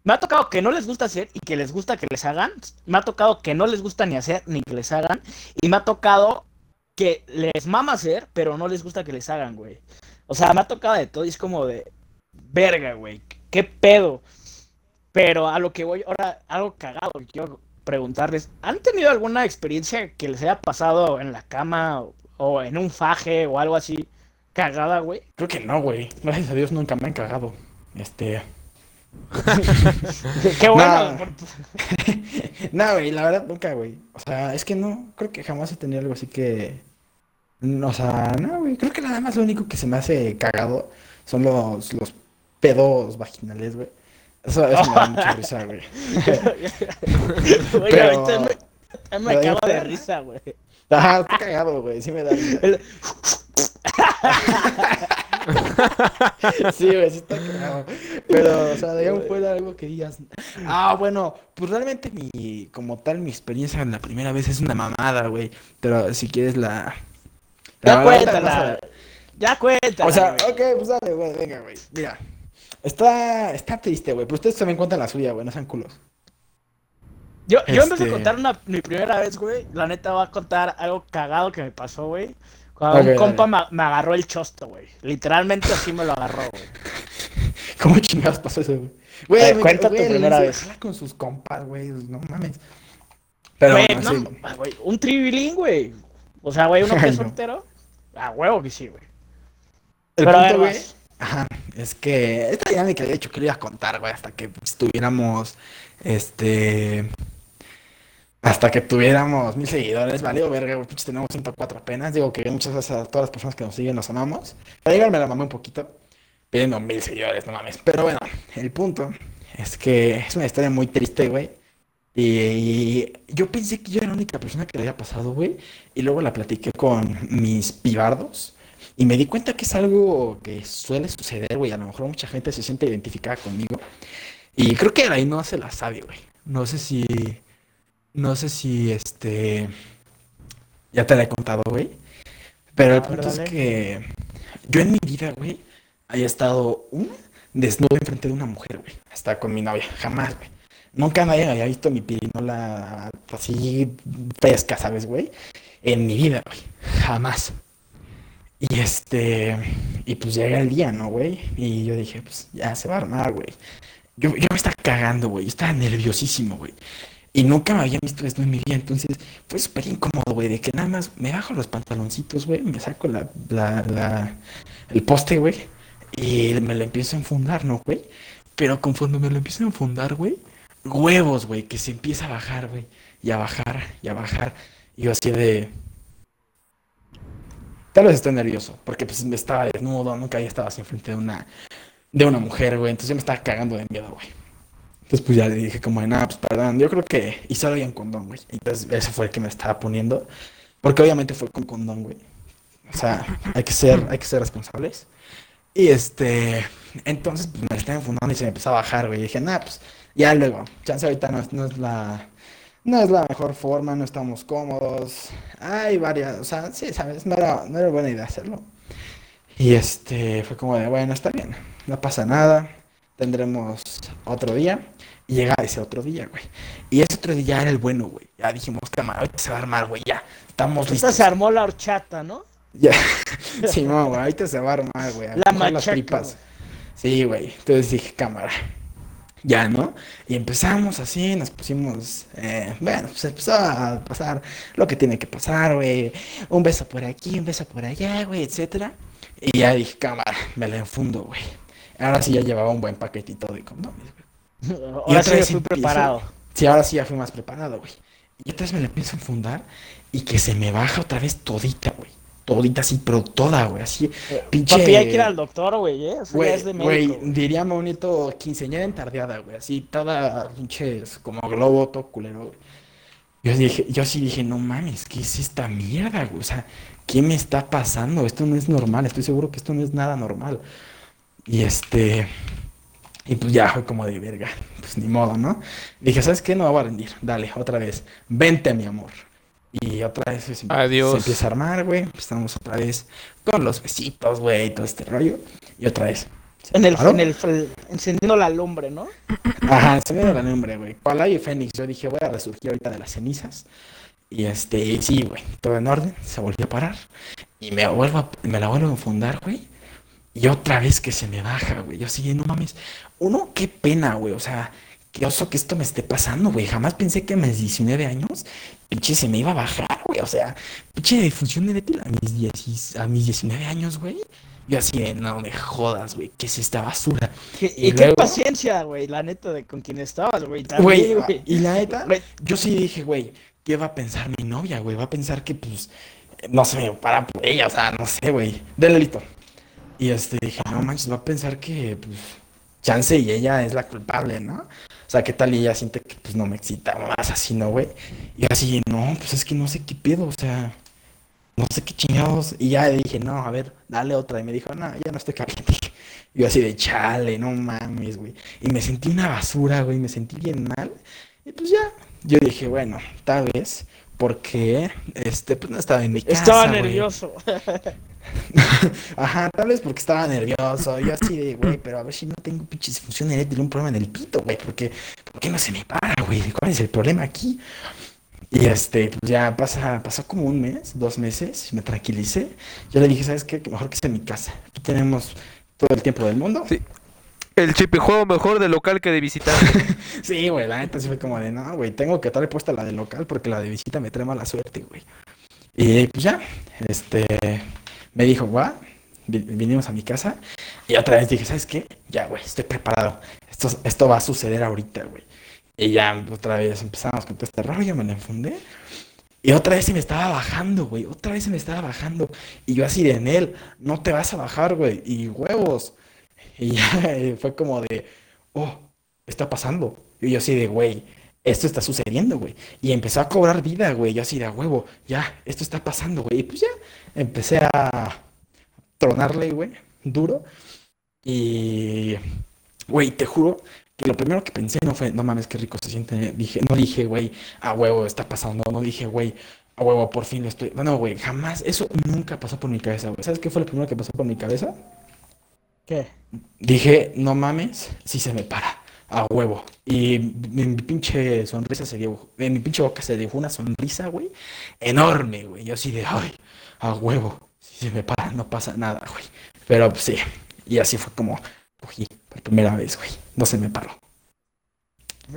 Me ha tocado que no les gusta hacer y que les gusta que les hagan. Me ha tocado que no les gusta ni hacer ni que les hagan. Y me ha tocado que les mama hacer, pero no les gusta que les hagan, güey. O sea, me ha tocado de todo y es como de verga, güey. ¿Qué pedo? Pero a lo que voy ahora, algo cagado quiero preguntarles. ¿Han tenido alguna experiencia que les haya pasado en la cama o, o en un faje o algo así cagada, güey? Creo que no, güey. Gracias a Dios nunca me han cagado. Este. (laughs) Qué, bueno. (laughs) No. Güey, la verdad nunca, güey. O sea, es que no, creo que jamás he tenido algo así que. no, O sea, no, güey. Creo que nada más lo único que se me hace cagado son los, los pedos vaginales, güey. Eso, eso me da mucha (laughs) risa, güey. Güey, Pero- ahorita me, me cago de risa, güey. Ajá, está cagado, güey. Sí me da risa. (laughs) Sí, güey, sí está cagado. Pero, o sea, de ahí fuera algo que digas. Ah, bueno, pues realmente mi, como tal, mi experiencia la primera vez es una mamada, güey. Pero si quieres la. Ya la verdad, cuéntala. a- Ya cuéntala. O sea, güey. ok, pues dale, güey, venga, güey. Mira. Está, está triste, güey. Pero ustedes también cuentan la suya, güey, no sean culos. Yo, yo en vez de este- contar una, mi primera vez, güey, la neta voy a contar algo cagado que me pasó, güey. Cuando un compa me, me agarró el chosto, güey. Literalmente así me lo agarró, güey. (laughs) ¿Cómo chingados pasó eso, güey? Güey, Eh, me- cuenta tu primera vez. con sus compas, güey. No mames. Pero, Güey, no, sí. ah, güey, un tribilín, güey. O sea, güey, uno que es (laughs) soltero. A huevo que sí, güey. El Pero a punto, ver, güey. vas. Aja, es que esta dinámica de hecho que le iba a contar, güey, hasta que pues, tuviéramos, este, hasta que tuviéramos mil seguidores, valió verga, güey, tenemos 104 apenas, digo que muchas gracias a todas las personas que nos siguen, los amamos, para llegar me la mamé un poquito, pidiendo mil seguidores, no mames, pero bueno, el punto es que es una historia muy triste, güey, y yo pensé que yo era la única persona que le había pasado, güey, y luego la platiqué con mis pibardos. Y me di cuenta que es algo que suele suceder, güey. A lo mejor mucha gente se siente identificada conmigo. Y creo que ahí no se la sabe, güey. No sé si. No sé si este. Ya te la he contado, güey. Pero el A ver, punto es que. yo en mi vida, güey, haya estado desnudo enfrente de una mujer, güey. Hasta con mi novia, jamás, güey. Nunca nadie había visto mi pirinola así fresca, ¿sabes, güey? En mi vida, güey. Jamás. Y este, y pues llega el día, ¿no, güey? Y yo dije, pues ya se va a armar, güey. Yo, yo me estaba cagando, güey. Yo estaba nerviosísimo, güey. Y nunca me había visto esto en mi vida, entonces fue súper incómodo, güey, de que nada más me bajo los pantaloncitos, güey, me saco la, la, la, el poste, güey, y me lo empiezo a enfundar, ¿no, güey? Pero conforme me lo empiezo a enfundar, güey, huevos, güey, que se empieza a bajar, güey, y a bajar, y a bajar, y yo así de... Tal vez estoy nervioso, porque pues me estaba desnudo, nunca había estado así enfrente de una, de una mujer, güey, entonces yo me estaba cagando de miedo, güey. Entonces, pues ya le dije como de, nada, pues perdón, yo creo que... Y solo había un condón, güey. Entonces, ese fue el que me estaba poniendo. Porque obviamente fue con condón, güey. O sea, hay que ser, hay que ser responsables. Y este... Entonces, pues me estaba enfundando y se me empezó a bajar, güey. Y dije, nada, pues ya luego. Chance ahorita no, no es la... No es la mejor forma, no estamos cómodos. Hay varias, o sea, sí, ¿sabes? No era, no era buena idea hacerlo. Y este, fue como de, bueno, está bien, no pasa nada, tendremos otro día. Y llega ese otro día, güey. Y ese otro día era el bueno, güey. Ya dijimos, cámara, ahorita se va a armar, güey, ya. Estamos Esta listos. se armó la horchata, ¿no? Ya. (laughs) Sí, no, güey, ahorita se va a armar, güey. a La coger las machaca, tripas. güey. Sí, güey. Entonces dije, cámara. Ya, ¿no? Y empezamos así, nos pusimos, eh, bueno, pues empezó a pasar lo que tiene que pasar, güey. Un beso por aquí, un beso por allá, güey, etcétera. Y ya dije, cámara, me la enfundo, güey. Ahora sí ya llevaba un buen paquetito de condones, güey. Ahora otra sí vez fui empiezo. preparado. Sí, ahora sí ya fui más preparado, güey. Y otra vez me la empiezo a enfundar y que se me baja otra vez todita, güey. Todita así, pero toda, güey, así. Pinche... Papi, hay que ir al doctor, güey, ¿eh? Eso ya Güey, es de güey, médico. güey. diría bonito quinceañera entardeada, güey, así toda pinche como globo, todo culero, güey. Yo dije, yo sí dije, no mames, ¿qué es esta mierda, güey? O sea, ¿qué me está pasando? Esto no es normal, estoy seguro que esto no es nada normal. Y este, y pues ya fue como de verga, pues ni modo, ¿no? Dije, ¿sabes qué? No me voy a rendir, dale, otra vez, vente, mi amor. Y otra vez se, Adiós. se empieza a armar, güey, empezamos otra vez con los besitos, güey, y todo este rollo. Y otra vez. En el, en el, encendiendo la lumbre, ¿no? Ajá, dio la nombre, güey. Cual y Fénix, yo dije, voy a resurgir ahorita de las cenizas. Y este, sí, güey, todo en orden, se volvió a parar. Y me vuelvo a- me la vuelvo a enfundar, güey. Y otra vez que se me baja, güey. Yo sí, no mames. Uno, qué pena, güey. O sea, qué oso que esto me esté pasando, güey. Jamás pensé que a mis 19 años, pinche, se me iba a bajar, güey. O sea, pinche difusión eréctil a mis, 10 a mis 19 años, güey. Yo así de, no me jodas, güey. ¿Qué es esta basura? Y Y, qué paciencia, güey, la neta, de con quien estabas, güey. Y la neta, Güey, yo sí dije, güey, ¿qué va a pensar mi novia, güey? Va a pensar que, pues, no sé, me para por ella, o sea, no sé, güey. Delito. Y este, dije, no manches, va a pensar que, pues, chance y ella es la culpable, ¿no? O sea, ¿qué tal y ella siente que, pues, no me excita más así, ¿no, güey? Y así, no, pues es que no sé qué pedo, o sea, no sé qué chingados. Y ya dije, no, a ver, dale otra. Y me dijo, no, ya no estoy caliente. Y (laughs) yo así de chale, no mames, güey. Y me sentí una basura, güey, me sentí bien mal. Y pues ya, yo dije, bueno, tal vez, porque, este, pues no estaba en mi casa, estaba güey. (laughs) (laughs) Ajá, tal vez porque estaba nervioso. Yo así de, güey, pero a ver si no tengo pinche disfunción eréctil, un problema en el pito, güey, porque, ¿por qué no se me para, güey? ¿Cuál es el problema aquí? Y este, pues ya pasa, pasó como un mes, dos meses, me tranquilicé. Yo le dije, ¿sabes qué? Que mejor que en mi casa. Aquí tenemos todo el tiempo del mundo. Sí. El chipijuego mejor de local que de visitante. (laughs) Sí, güey, la neta sí fue como de, no, güey, tengo que traer puesta la de local porque la de visita me trae mala suerte, güey. Y pues ya, este, me dijo, vi- vinimos a mi casa y otra vez dije, ¿sabes qué? Ya, güey, estoy preparado. Esto, esto va a suceder ahorita, güey. Y ya otra vez empezamos con todo este rollo, me la enfundé. Y otra vez se me estaba bajando, güey. Otra vez se me estaba bajando. Y yo así de en él, no te vas a bajar, güey. Y huevos. Y ya (laughs) fue como de, oh, está pasando. Y yo así de, güey, esto está sucediendo, güey. Y empezó a cobrar vida, güey. Yo así de, a huevo, ya, esto está pasando, güey. Y pues ya, empecé a tronarle, güey, duro. Y, güey, te juro que lo primero que pensé no fue, no mames, qué rico se siente. Dije, no dije, güey, a huevo, está pasando. No dije, güey, a huevo, por fin lo estoy. No, güey, jamás. Eso nunca pasó por mi cabeza, güey. ¿Sabes qué fue lo primero que pasó por mi cabeza? ¿Qué? Dije, no mames, si se me para. A huevo. Y mi, mi pinche sonrisa se dio. En mi pinche boca se dejó una sonrisa, güey. Enorme, güey. Yo así de, ay, a huevo. Si se me para, no pasa nada, güey. Pero pues, sí. Y así fue como cogí por primera vez, güey. No se me paró.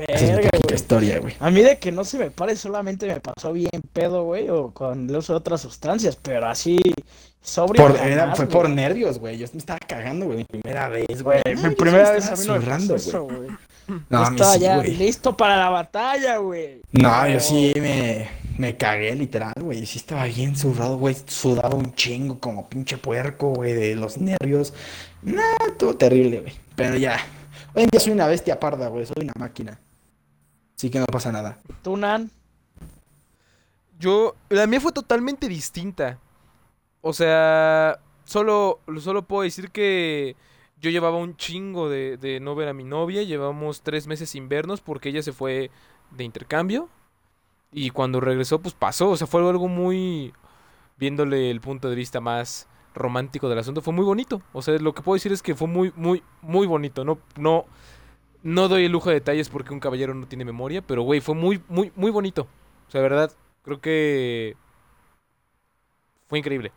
Esa es mi historia, güey. A mí de que no se me pare solamente me pasó bien pedo, güey, o con el uso de otras sustancias, pero así sobrio Por- fue güey. por nervios, güey. Yo me estaba cagando, güey. Mi primera vez, güey. Mi primera vez a mí no me zurrando, pasó eso, güey. No, Yo estaba sí, ya listo para la batalla, güey. No, yo sí me, me cagué literal, güey. Sí estaba bien zurrado, güey. Sudaba un chingo como pinche puerco, güey, de los nervios. No, todo terrible, güey. Pero ya. Hoy en día soy una bestia parda, güey. Soy una máquina. Así que no pasa nada. ¿Tú, Nan? Yo, la mía fue totalmente distinta. O sea, solo, solo puedo decir que yo llevaba un chingo de, de no ver a mi novia. Llevamos tres meses sin vernos porque ella se fue de intercambio. Y cuando regresó, pues pasó. O sea, fue algo muy... Viéndole el punto de vista más romántico del asunto, fue muy bonito. O sea, lo que puedo decir es que fue muy, muy, muy bonito. No, no, no doy el lujo de detalles porque un caballero no tiene memoria, pero güey, fue muy, muy, muy bonito. O sea, de verdad, creo que fue increíble.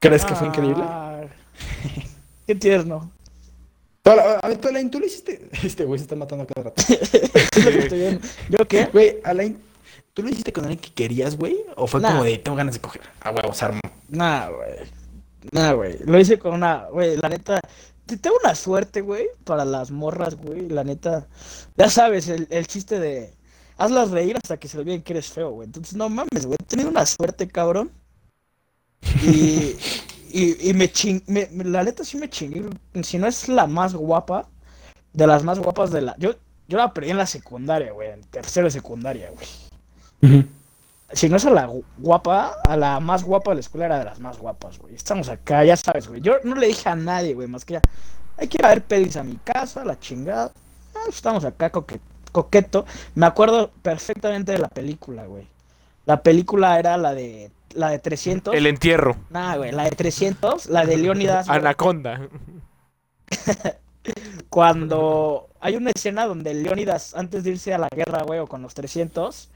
¿Crees que fue increíble? Ah, (laughs) Qué tierno. Tú, A a ver, tú, Alain, tú lo hiciste. (laughs) Este güey se está matando cada rato. Es lo que estoy viendo. ¿Yo qué? Güey, Alain, ¿tú lo hiciste con alguien que querías, güey? ¿O fue Nah. como de tengo ganas de coger? A huevo, se armó. Nah, güey. Nah, güey. Lo hice con una, güey, la neta. te- Tengo una suerte, güey, para las morras, güey. La neta. Ya sabes, el, el chiste de. Hazlas reír hasta que se olviden que eres feo, güey. Entonces, no mames, güey. He tenido una suerte, cabrón. Y. (laughs) Y, y me ching. me- la neta sí me chingué. Si no es la más guapa. De las más guapas de la. Yo, yo la perdí en la secundaria, güey. En tercero de secundaria, güey si no es a la gu- guapa, a la más guapa de la escuela era de las más guapas, güey. Estamos acá, ya sabes, güey. Yo no le dije a nadie, güey, más que ya. Hay que ir a ver pedis a mi casa, la chingada. Ah, pues estamos acá coque- coqueto. Me acuerdo perfectamente de la película, güey. La película era la de la de 300. El entierro. Nah, güey, la de 300, la de Leónidas. Anaconda. (laughs) cuando hay una escena donde Leónidas, antes de irse a la guerra, güey, o con los 300,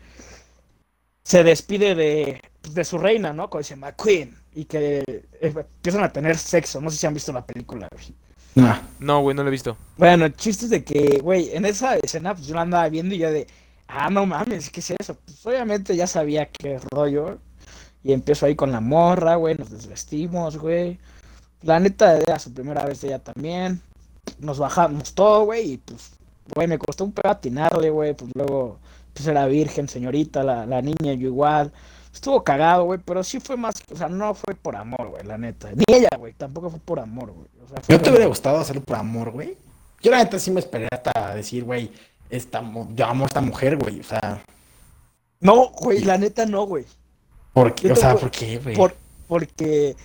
se despide de, pues, de su reina, ¿no? Cuando dice McQueen, y que eh, empiezan a tener sexo. No sé si han visto la película, güey. Nah. No, güey, no lo he visto. Bueno, el chiste es de que, güey, en esa escena, pues yo la andaba viendo y yo de, ah, no mames, ¿qué es eso? Pues obviamente ya sabía qué rollo. Y empiezo ahí con la morra, güey, nos desvestimos, güey. La neta era su primera vez de ella también. Nos bajamos todo, güey, y pues, güey, me costó un pedo atinarle, güey. Pues luego, pues era virgen, señorita, la, la niña, yo igual. Estuvo cagado, güey, pero sí fue más, o sea, no fue por amor, güey, la neta. Ni ella, güey, tampoco fue por amor, güey. O sea, fue ¿No te hubiera gustado hacerlo por amor, güey? Yo la neta sí me esperé hasta decir, güey, esta, yo amo a esta mujer, güey. O sea, No, güey, la neta no, güey. ¿Por qué? Yo O sea, voy- ¿por qué, güey? Por, porque,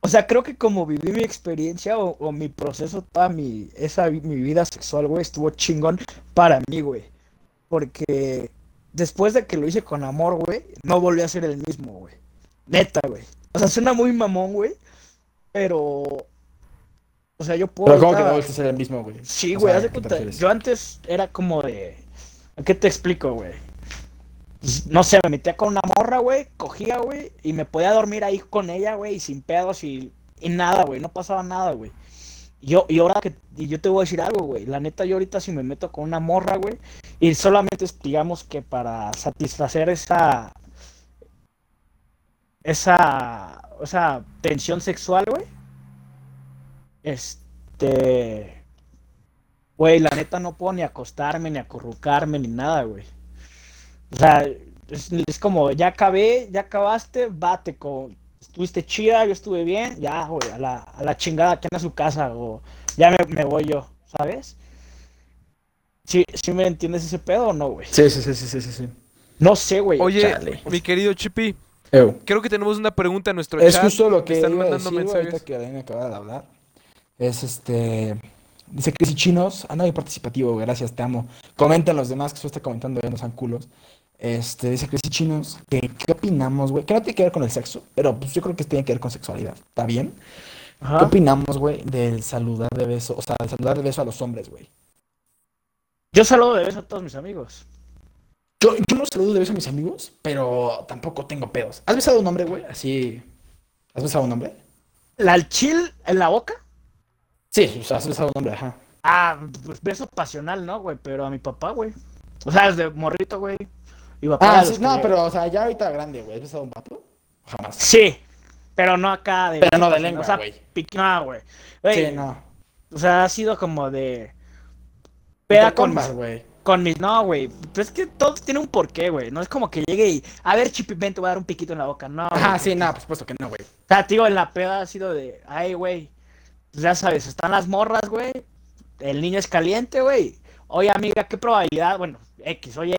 o sea, creo que como viví mi experiencia o, o mi proceso, toda mi, esa, mi vida sexual, güey, estuvo chingón para mí, güey. Porque después de que lo hice con amor, güey, no volví a ser el mismo, güey. Neta, güey. O sea, suena muy mamón, güey, pero, o sea, yo puedo... Pero ¿cómo que no volviste a ser el mismo, güey? Sí, güey. Yo antes era como de. ¿A qué te explico, güey? Pues, No sé, me metía con una morra, güey, cogía, güey, y me podía dormir ahí con ella, güey, y sin pedos y, y nada, güey, no pasaba nada, güey. Yo, y ahora que, y yo te voy a decir algo, güey, la neta yo ahorita si me meto con una morra, güey, y solamente digamos que para satisfacer esa, esa, esa tensión sexual, güey, este, güey, la neta no puedo ni acostarme, ni acurrucarme, ni nada, güey. O sea, es, es como, ya acabé, ya acabaste, bate con, estuviste chida, yo estuve bien, ya, güey, a la, a la chingada, que a su casa, o ya me, me voy yo, ¿sabes? ¿Sí, ¿Sí me entiendes ese pedo o no, güey? Sí, sí, sí, sí, sí, sí, sí. No sé, güey. Oye, chale. mi querido Chippy, Ew. creo que tenemos una pregunta en nuestro Es chat. justo lo que están iba mandando decir, güey, ahorita mensajes. que Alain acaba de hablar. Es este... Dice Chris y Chinos, anda muy participativo, gracias, te amo. Comenten los demás, que solo está comentando, ya no sean culos. Este, dice Cristi Chinos, que ¿qué opinamos, güey? Que no tiene que ver con el sexo, pero pues yo creo que tiene que ver con sexualidad. ¿Está bien? ¿Qué opinamos, güey, del saludar de beso? O sea, del saludar de beso a los hombres, güey. Yo saludo de beso a todos mis amigos. Yo, yo no saludo de beso a mis amigos, pero tampoco tengo pedos. ¿Has besado a un hombre, güey? Así. ¿Has besado a un hombre? ¿La al chill en la boca? Sí, o sea, has besado a un hombre, ajá. Ah, pues beso pasional, ¿no, güey? Pero a mi papá, güey. O sea, desde morrito, güey. Mi papá. Ah, sí, no, que- pero, o sea, ya ahorita grande, güey. ¿Has besado un vato? Jamás. Sí, pero no acá de. Pero no de lengua, O sea, güey. pic- no, güey. Sí, no. O sea, ha sido como de. Peda con, güey. con mis. No, güey. Pero es que todo tiene un porqué, güey. No es como que llegue y. A ver, Chipi, ven, te voy a dar un piquito en la boca. No. Ajá, sí, no, por supuesto que no, güey. O sea, digo, en la peda ha sido de. Ay, güey. Pues ya sabes, están las morras, güey. El niño es caliente, güey. Oye, amiga, ¿qué probabilidad? Bueno, X, oye,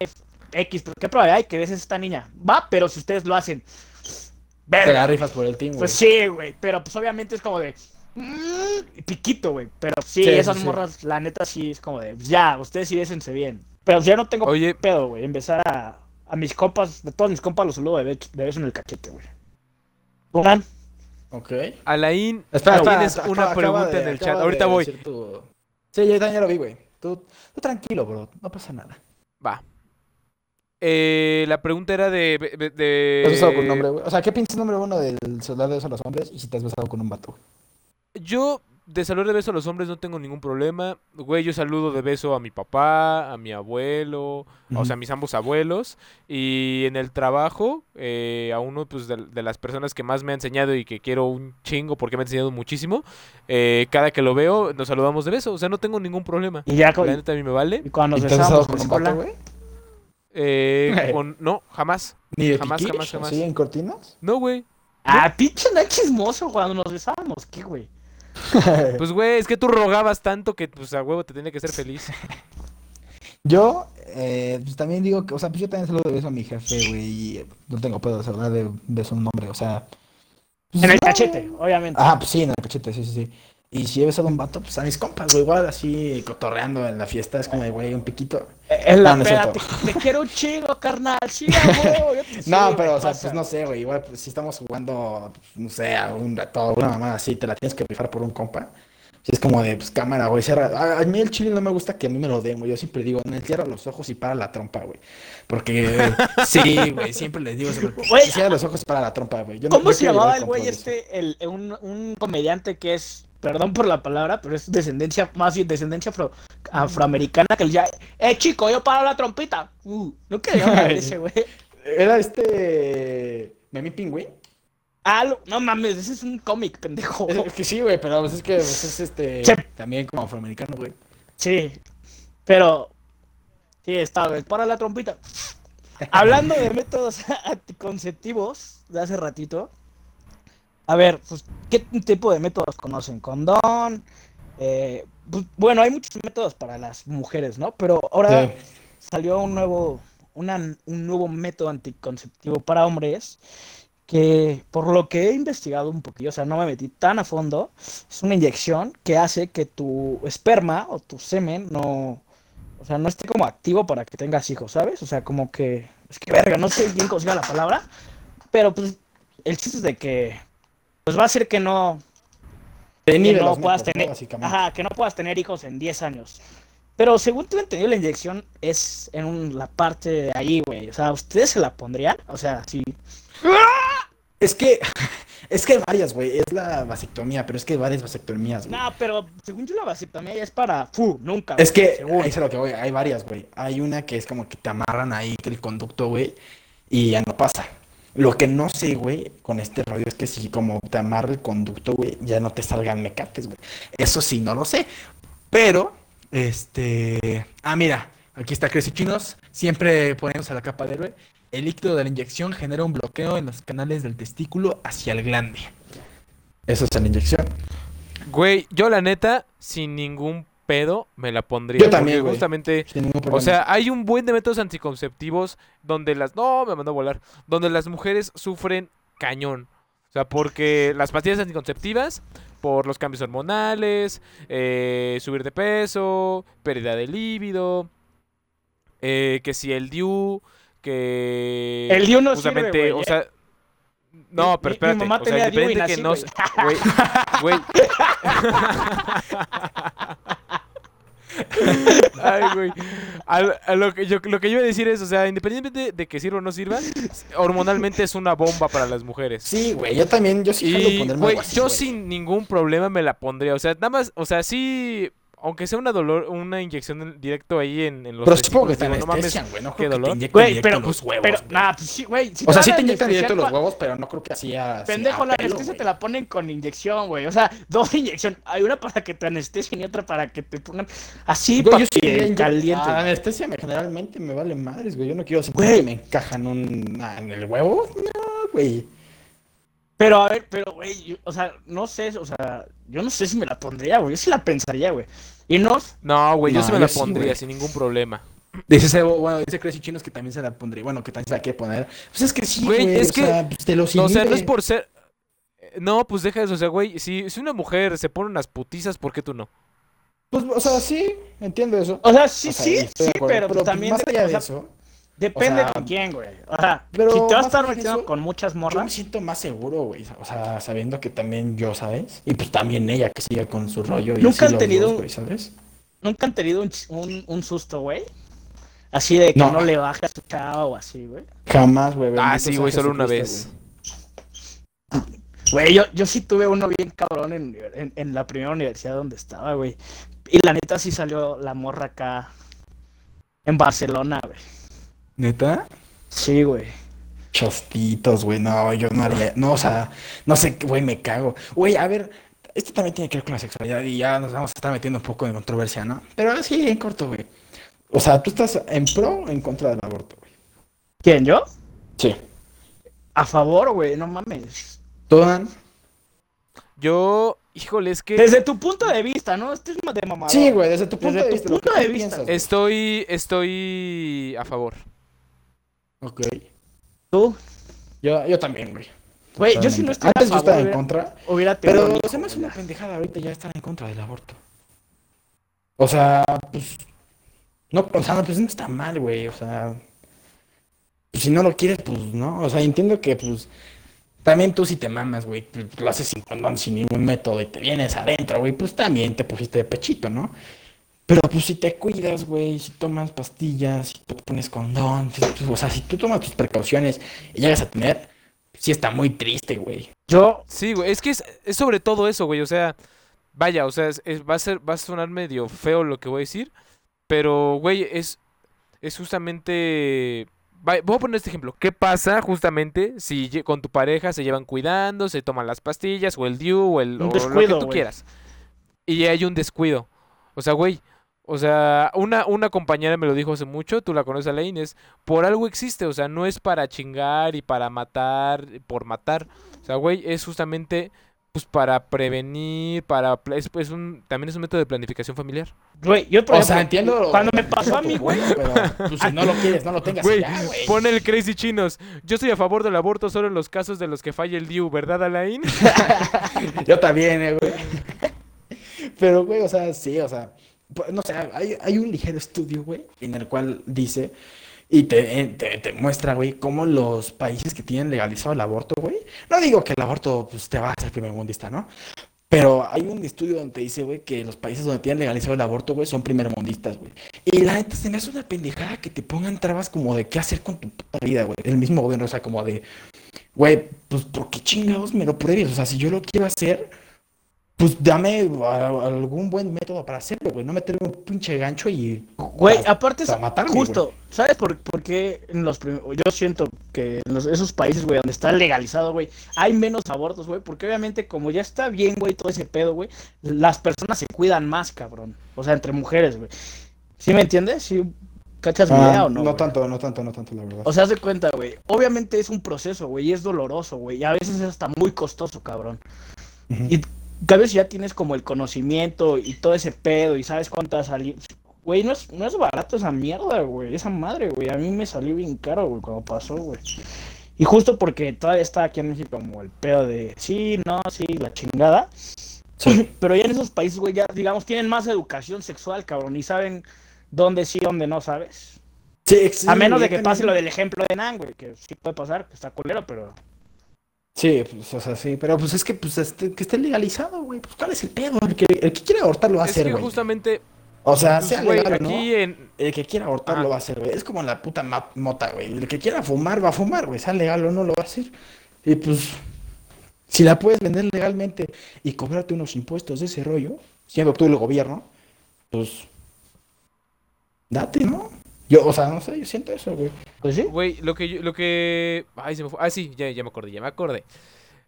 X, pero ¿qué probabilidad hay que beses a esta niña? Va, pero si ustedes lo hacen. Te la Verga. rifas por el team, güey. Pues sí, güey. Pero pues obviamente es como de. mm, piquito, güey. Pero sí, esas sí. morras, la neta sí es como de. Ya, ustedes sí bésense bien. Pero ya no tengo Oye. pedo, güey. Empezar a. A mis compas, de todos mis compas los saludo de, be- de beso en el cachete, güey. Pongan. Ok. Alain, Espera, espera, tienes acaba- una acaba pregunta de- en el chat. Ahorita voy. tu- Sí, yo también ya lo vi, güey. Tú, tú tranquilo, bro. No pasa nada. Va. Eh, la pregunta era de. de, de- ¿Te has besado con un hombre, güey? O sea, ¿qué piensas número uno del saludar de beso a los hombres y si te has besado con un vato? güey? Yo, de saludar de beso a los hombres, no tengo ningún problema. Güey, yo saludo de beso a mi papá, a mi abuelo, o sea, a mis ambos abuelos. Y en el trabajo, eh, a uno pues, de, de las personas que más me ha enseñado y que quiero un chingo porque me ha enseñado muchísimo, eh, cada que lo veo, nos saludamos de beso. O sea, no tengo ningún problema. Y ya con- La neta a mí me vale. y cuando ¿Y nos besamos con un vato, güey? Eh, (laughs) con- no, jamás. Ni de Jamás, jamás, jamás. ¿Sí, en cortinas? No, güey. Ah, pinche no chismoso cuando nos besábamos, ¿qué, güey? (laughs) Pues, güey, es que tú rogabas tanto que, pues, a huevo te tenía que ser feliz. (laughs) Yo, eh, pues también digo que, o sea, pues yo también saludo de beso a mi jefe, güey, y no tengo pedo de saludar de beso a un hombre, o sea. pues, En el no, cachete, obviamente. Ah, pues sí, en el cachete, sí, sí, sí. Y si he besado a un vato, pues a mis compas, güey, igual así cotorreando en la fiesta, es como de, güey, un piquito. En la no, no es peda, te, te quiero un chingo, carnal. Sí, (laughs) te- No, pero, o sea, pasa. pues no sé, güey, igual pues, si estamos jugando, no sé, a un rato, una mamada así, te la tienes que rifar por un compa. Si es como de, pues cámara, güey, cierra. A, a mí el chile no me gusta que a mí me lo den, güey. Yo siempre digo, no, cierra los ojos y para la trompa, güey. Porque, (laughs) sí, güey, siempre les digo, Güey, cierra los ojos y para la trompa, güey. No- ¿Cómo se llamaba el güey este? El, un, un comediante que es, perdón por la palabra, pero es descendencia, más bien descendencia afro- afroamericana que le ya, eh chico, yo paro la trompita. Uh, no quería ese güey. (laughs) Era este. Memi Pingüín. Ah, lo- no mames, ese es un cómic, pendejo. Es, es que sí, güey, pero pues, es que pues, es este. Sí. También como afroamericano, güey. Sí, pero sí, está, güey, para la trompita. Hablando de métodos (laughs) anticonceptivos de hace ratito, a ver, pues, ¿qué tipo de métodos conocen? Condón, eh, pues, bueno, hay muchos métodos para las mujeres, ¿no? Pero ahora Sí. salió un nuevo, una- un nuevo método anticonceptivo para hombres que por lo que he investigado un poquillo, o sea, no me metí tan a fondo, es una inyección que hace que tu esperma o tu semen no, o sea, no esté como activo para que tengas hijos, ¿sabes? O sea, como que, es que verga, no sé bien llama la palabra, pero pues el chiste es de que, pues va a ser que no, que no puedas tener, ajá, que no puedas tener hijos en 10 años. Pero según tengo entendido, la inyección es en un- la parte de ahí, güey. O sea, ¿ustedes se la pondrían? O sea, sí. Es que. (laughs) Es que hay varias, güey. Es la vasectomía, pero es que hay varias vasectomías, güey. No, pero según yo la vasectomía ya es para fu, nunca. Es que, según. es lo que voy, hay varias, güey. Hay una que es como que te amarran ahí el conducto, güey, y ya no pasa. Lo que no sé, güey, con este rollo es que si como te amarra el conducto, güey, ya no te salgan mecates, güey. Eso sí, no lo sé. Pero, este... Ah, mira, aquí está Chinos. Siempre ponemos a la capa de héroe. El líquido de la inyección genera un bloqueo en los canales del testículo hacia el glande. Eso es la inyección. Güey, yo la neta, sin ningún pedo, me la pondría. Yo también, porque. Justamente, o sea, hay un buen de métodos anticonceptivos donde las... No, me mandó a volar. Donde las mujeres sufren cañón. O sea, porque las pastillas anticonceptivas, por los cambios hormonales, eh, subir de peso, pérdida de líbido, eh, que si el DIU, que El DIU no justamente, sirve, güey, o sea, no, pero mi espérate, mamá o sea, tenía DIU y que no, güey, güey, (laughs) (laughs) (laughs) Ay, güey. A lo, que yo, lo que yo iba a decir es, o sea, independientemente de que sirva o no sirva, hormonalmente es una bomba para las mujeres. Sí, güey, yo también, yo sí Y, ponerme güey, así, yo güey. sin ningún problema me la pondría. O sea, nada más, o sea, sí, aunque sea una dolor, una inyección directo ahí en, en los Pero supongo que te digo, no mames, anestesian, güey, no qué creo que te dolor. inyecten directo pero, los huevos, pero, nah, pues sí, güey. si O sea, te sí te inyectan directo los huevos, pero no creo que así a... Pendejo, la anestesia te la ponen con inyección, güey. O sea, (laughs) dos inyecciones. Hay una para que te anestesien y otra para que te pongan así, Güey, yo papi, sí en en caliente. La anestesia me, generalmente me vale madres, güey. Yo no quiero sentir Güey. que me encajan un, ah, en el huevo. No, güey. Pero, a ver, pero, güey, o sea, no sé, o sea, yo no sé si me la pondría, güey. Yo sí la pensaría, güey. Y no, No, güey, yo sí me yo la sí, pondría sin ningún problema. Dice Sebo, bueno, dice Crazy Chinos que también se la pondría. Bueno, que también se la quiere poner. Pues es que sí, Güey, es o que- sea, pues te los No, o sea, no es por ser... eh, No, pues deja eso, o sea, güey, si, si una mujer se pone unas putizas, ¿por qué tú no? Pues, o sea, sí, entiendo eso. o sea, sí, O sea, sí, sí, pero, pues, también más de- allá o de sea, eso, depende o sea, con quién, güey. O sea, pero si te vas a estar metiendo eso, con muchas yo me morras, siento más seguro, güey. O sea, sabiendo que también yo, ¿sabes? Y pues también ella que sigue con su rollo. Y Nunca así han tenido- dos, güey, ¿sabes? nunca han tenido un, un, un susto, güey. Así de que No. no, le baja a su chava o así, güey. Jamás, güey. Ah, sí, güey, solo una vez. güey. Güey, yo, yo sí tuve uno bien cabrón en, en, en la primera universidad donde estaba, güey. Y la neta sí salió la morra acá en Barcelona, güey. ¿Neta? Sí, güey. Chostitos, güey, no, yo no haría, no, o sea, no sé, güey, me cago. Güey, a ver, esto también tiene que ver con la sexualidad y ya nos vamos a estar metiendo un poco en controversia, ¿no? Pero así, en corto, güey. O sea, ¿tú estás en pro o en contra del aborto, güey? ¿Quién, yo? Sí. A favor, güey, no mames. ¿Tú, Dan? Yo, híjole, es que Desde tu punto de vista, ¿no? Este es más de mamador. Sí, güey, desde tu punto Desde de tu vista. punto de vista, piensas, estoy, estoy a favor. Ok. Tú, Yo, yo también, güey. güey, yo sí no estoy Antes a yo favor. estaba en hubiera- contra, Hubiera tenido pero se me hace una pendejada ahorita ya estar en contra del aborto. O sea, pues. No, o sea, pues no está mal, güey. O sea. Pues si no lo quieres, pues no. O sea, entiendo que, pues. También tú si te mamas, güey, pues, lo haces sin condón, sin ningún método y te vienes adentro, güey, pues también te pusiste de pechito, ¿no? Pero pues si te cuidas, güey, si tomas pastillas, si te pones condón, si- pues, o sea, si tú tomas tus precauciones y llegas a tener, sí está muy triste, güey. Yo, Sí, güey, es que es, es sobre todo eso, güey, o sea, vaya, o sea, es- es- va a ser, va a sonar medio feo lo que voy a decir, pero, güey, es, es justamente, va- voy a poner este ejemplo, ¿qué pasa justamente si con tu pareja se llevan cuidando, se toman las pastillas, o el DIU, o, el, Un o lo que descuido, tú quieras, y hay un descuido, o sea, güey, o sea, una, una compañera me lo dijo hace mucho, tú la conoces a Lane, es por algo existe, o sea, no es para chingar y para matar, por matar. O sea, güey, es justamente pues para prevenir, para pla- es, es un también es un método de planificación familiar. güey, yo por O sea, entiendo. Cuando me pasó a mí, güey. Pero pues, si no lo quieres, no lo tengas Güey, ya, güey. pone el crazy chinos. Yo estoy a favor del aborto solo en los casos de los que falla el DIU, ¿verdad, Alain? (laughs) Yo también, eh, güey. Pero, güey, o sea, sí, o sea, no sé, hay, hay un ligero estudio, güey, en el cual dice y te, te, te muestra, güey, cómo los países que tienen legalizado el aborto, güey, no digo que el aborto, pues, te va a hacer primer mundista, ¿no? Pero hay un estudio donde dice, güey, que los países donde tienen legalizado el aborto, güey, son primermundistas, güey. Y la neta se me hace una pendejada que te pongan trabas como de qué hacer con tu puta vida, güey. El mismo gobierno, o sea, como de, güey, pues, ¿por qué chingados me lo pruebes? O sea, si yo lo quiero hacer, pues dame algún buen método para hacerlo, güey. No meterme un pinche gancho y. Güey, para- aparte para matarme, justo, ¿sabes por, por qué en los prim- yo siento que en los- esos países, güey, donde está legalizado, güey, hay menos abortos, güey, porque obviamente como ya está bien, güey, todo ese pedo, güey, las personas se cuidan más, cabrón. O sea, entre mujeres, güey. ¿Sí me entiendes? ¿Sí cachas mi idea Ah, o no? no güey? tanto, no tanto, no tanto, la verdad. O sea, haz de cuenta, güey. Obviamente es un proceso, güey, y es doloroso, güey, y a veces es hasta muy costoso, cabrón. Ujú. Y cada vez ya tienes como el conocimiento y todo ese pedo y sabes a salir. Güey, no es, no es barato esa mierda, güey. Esa madre, güey. A mí me salió bien caro, güey, cuando pasó, güey. Y justo porque todavía está aquí en México como el pedo de sí, no, sí, la chingada. Sí. (clears throat) Pero ya en esos países, güey, ya, digamos, tienen más educación sexual, cabrón, y saben dónde sí, dónde no, ¿sabes? Sí, sí, A menos de que pase lo del ejemplo de Nan, güey, que sí puede pasar, que está culero, pero... Sí, pues, o sea, sí, pero pues es que, pues, este, que esté legalizado, güey, pues, ¿cuál es el pedo? El que, el que quiere abortar lo va a Es hacer, que güey. justamente, O sea, pues, sea güey, legal o no, aquí en... el que quiera abortar Ajá. lo va a hacer, güey. Es como la puta ma- mota, güey. El que quiera fumar va a fumar, güey. Sea legal o no lo va a hacer. Y pues, si la puedes vender legalmente y cobrarte unos impuestos de ese rollo, siendo tú el gobierno, pues, date, ¿no? Yo, o sea, no sé, yo siento eso, güey. Pues sí. Güey, lo que yo- lo que ay, se me fue. Ah, sí, ya, ya me acordé, ya me acordé.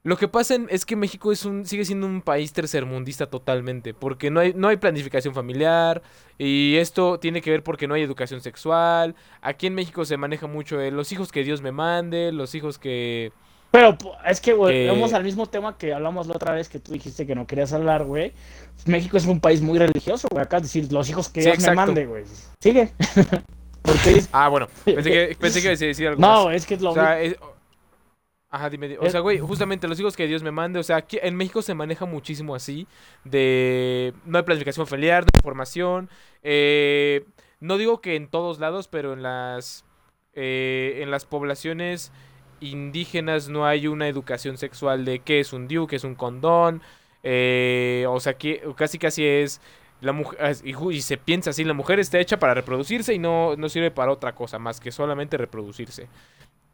Lo que pasa es que México es un sigue siendo un país tercermundista totalmente, porque no hay no hay planificación familiar y esto tiene que ver porque no hay educación sexual. Aquí en México se maneja mucho eh, los hijos que Dios me mande, los hijos que Pero es que, güey, Eh, vamos al mismo tema que hablamos la otra vez que tú dijiste que no querías hablar, güey. México es un país muy religioso, güey. Acá decir los hijos que Sí, Dios me mande, güey. Sigue. (laughs) Porque Ah, bueno, pensé que pensé que ibas a decir algo más. no, es que es lo O sea, es- Ajá, dime. O sea, güey, justamente los hijos que Dios me mande. O sea, aquí en México se maneja muchísimo así. De. No hay planificación familiar, no hay formación. eh, no digo que en todos lados, pero en las. eh, en las poblaciones indígenas no hay una educación sexual de qué es un DIU, qué es un condón. eh, o sea, que casi casi es. La mujer, y, se piensa así, la mujer está hecha para reproducirse y no, no sirve para otra cosa más que solamente reproducirse.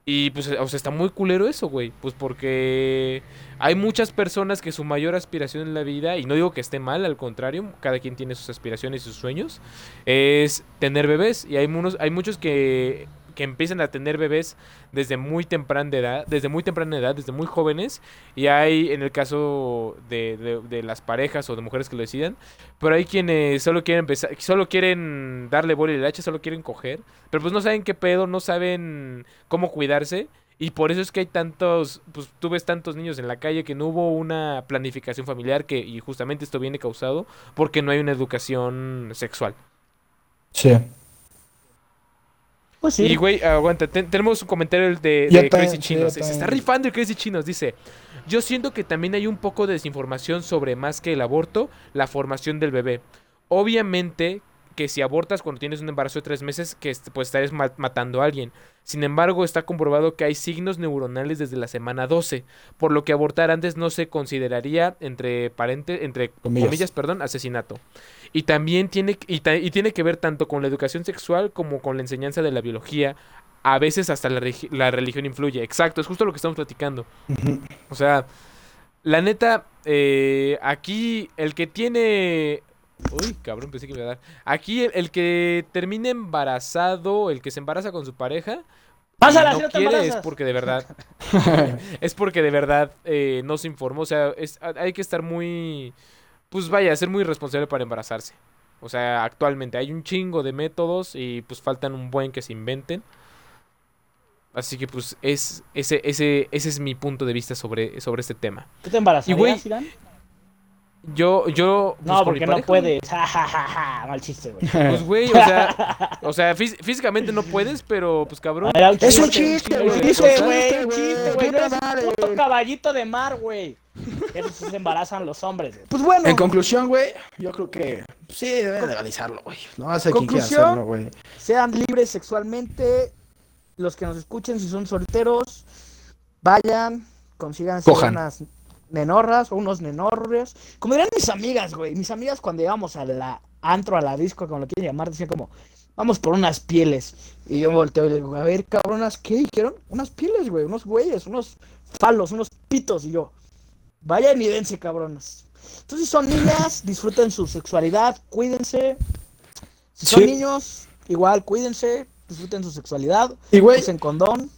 Y pues, o sea, está muy culero eso, güey. Pues porque hay muchas personas que su mayor aspiración en la vida, y no digo que esté mal, al contrario, cada quien tiene sus aspiraciones y sus sueños, es tener bebés. Y hay, unos, hay muchos que, empiezan a tener bebés desde muy temprana edad, desde muy temprana edad, desde muy jóvenes. Y hay, en el caso de, de- de las parejas o de mujeres que lo decidan, pero hay quienes solo quieren empezar, solo quieren darle bola y leche, solo quieren coger. Pero pues no saben qué pedo, no saben cómo cuidarse. Y por eso es que hay tantos, pues tú ves tantos niños en la calle que no hubo una planificación familiar que, y justamente esto viene causado porque no hay una educación sexual. Sí. Pues sí. Y güey, aguanta, ten- tenemos un comentario de, de Crazy Chinos. Se está rifando el Crazy Chinos, dice. Yo siento que también hay un poco de desinformación sobre más que el aborto, la formación del bebé. Obviamente que si abortas cuando tienes un embarazo de tres meses, que pues estarías ma- matando a alguien. Sin embargo, está comprobado que hay signos neuronales desde la semana 12, por lo que abortar antes no se consideraría entre parentes, entre Comillas. comillas, perdón, asesinato. Y también tiene y, ta- y tiene que ver tanto con la educación sexual como con la enseñanza de la biología. A veces hasta la, religión influye. Exacto, es justo lo que estamos platicando. O sea, la neta, eh, aquí el que tiene... Uy, cabrón, pensé que me iba a dar. Aquí el, el que termina embarazado, el que se embaraza con su pareja, Pásala, y si no no te quiere es porque de verdad, (laughs) es porque de verdad eh, no se informó. O sea, es- hay que estar muy, pues vaya, ser muy responsable para embarazarse. O sea, actualmente hay un chingo de métodos y pues faltan un buen que se inventen. Así que pues es ese ese ese es mi punto de vista sobre sobre este tema. ¿Tú te embarazarías, Y, Irán? Yo yo pues, No, porque no puedes. (laughs) Ja, ja, ja, ja. Mal chiste, güey. Pues güey, o sea, o sea, fís- físicamente no puedes, pero pues cabrón. Un Es un chiste, un güey, chiste, un güey, un güey, chiste, güey. No puta eres madre, un puto caballito de mar, güey. Esos se embarazan los hombres. güey. Pues bueno, En conclusión, güey, yo creo que sí deben legalizarlo, güey. No quiera Conclusión. hacerlo, güey. sean libres sexualmente. Los que nos escuchen, si son solteros, vayan, consigan Cojan. unas nenorras o unos nenorrios. Como dirán mis amigas, güey. Mis amigas cuando llegamos a la antro, a la disco, como lo quieren llamar, decían como, vamos por unas pieles. Y yo volteo y le digo, a ver, cabronas, ¿qué dijeron? Unas pieles, güey, unos güeyes, unos falos, unos pitos. Y yo, vayan y dense, cabronas. Entonces, si son niñas, (laughs) disfruten su sexualidad, cuídense. Si son Sí. niños, igual, cuídense, disfruten su sexualidad, Y, güey, usen condón.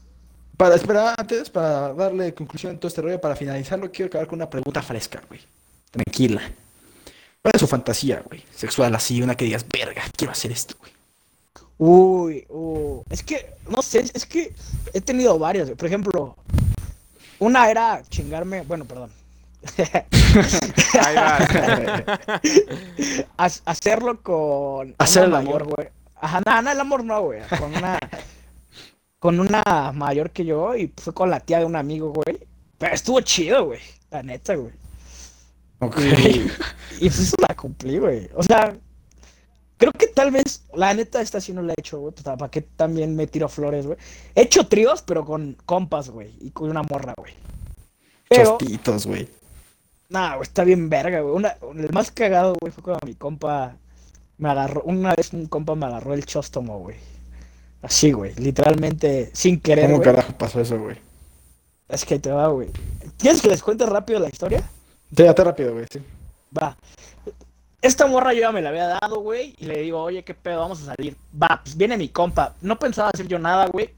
Para esperar antes, para darle conclusión a todo este rollo, para finalizarlo, quiero acabar con una pregunta fresca, güey. Tranquila. ¿Cuál es su fantasía, güey? Sexual así, una que digas, verga, quiero hacer esto, güey. Uy, uh, es que, no sé, es que he tenido varias. güey. Por ejemplo, una era chingarme, bueno, perdón. Ahí va. (laughs) Ha- hacerlo con Hacer el amor. güey. Ajá, nada, nada, el amor no, güey. Con una, con una mayor que yo y fue con la tía de un amigo, güey. Pero estuvo chido, güey. La neta, güey. Ok. Y, y pues la cumplí, güey. O sea, Creo que tal vez, la neta, esta sí no la he hecho, güey. Pues, ¿Para qué también me tiro flores, güey? He hecho tríos, pero con compas, güey. Y con una morra, güey. Pero, Chostitos, güey. nah, güey, está bien verga, güey. Una, el más cagado, güey, fue cuando mi compa me agarró. Una vez un compa me agarró el chóstomo, güey. Así, güey. Literalmente, sin querer, ¿Cómo carajo pasó eso, güey? Es que te va, güey. ¿Quieres que les cuente rápido la historia? Sí, rápido, güey, sí. Va. Esta morra yo ya me la había dado, güey. Y le digo, oye, qué pedo, vamos a salir. Va, pues viene mi compa. No pensaba hacer yo nada, güey.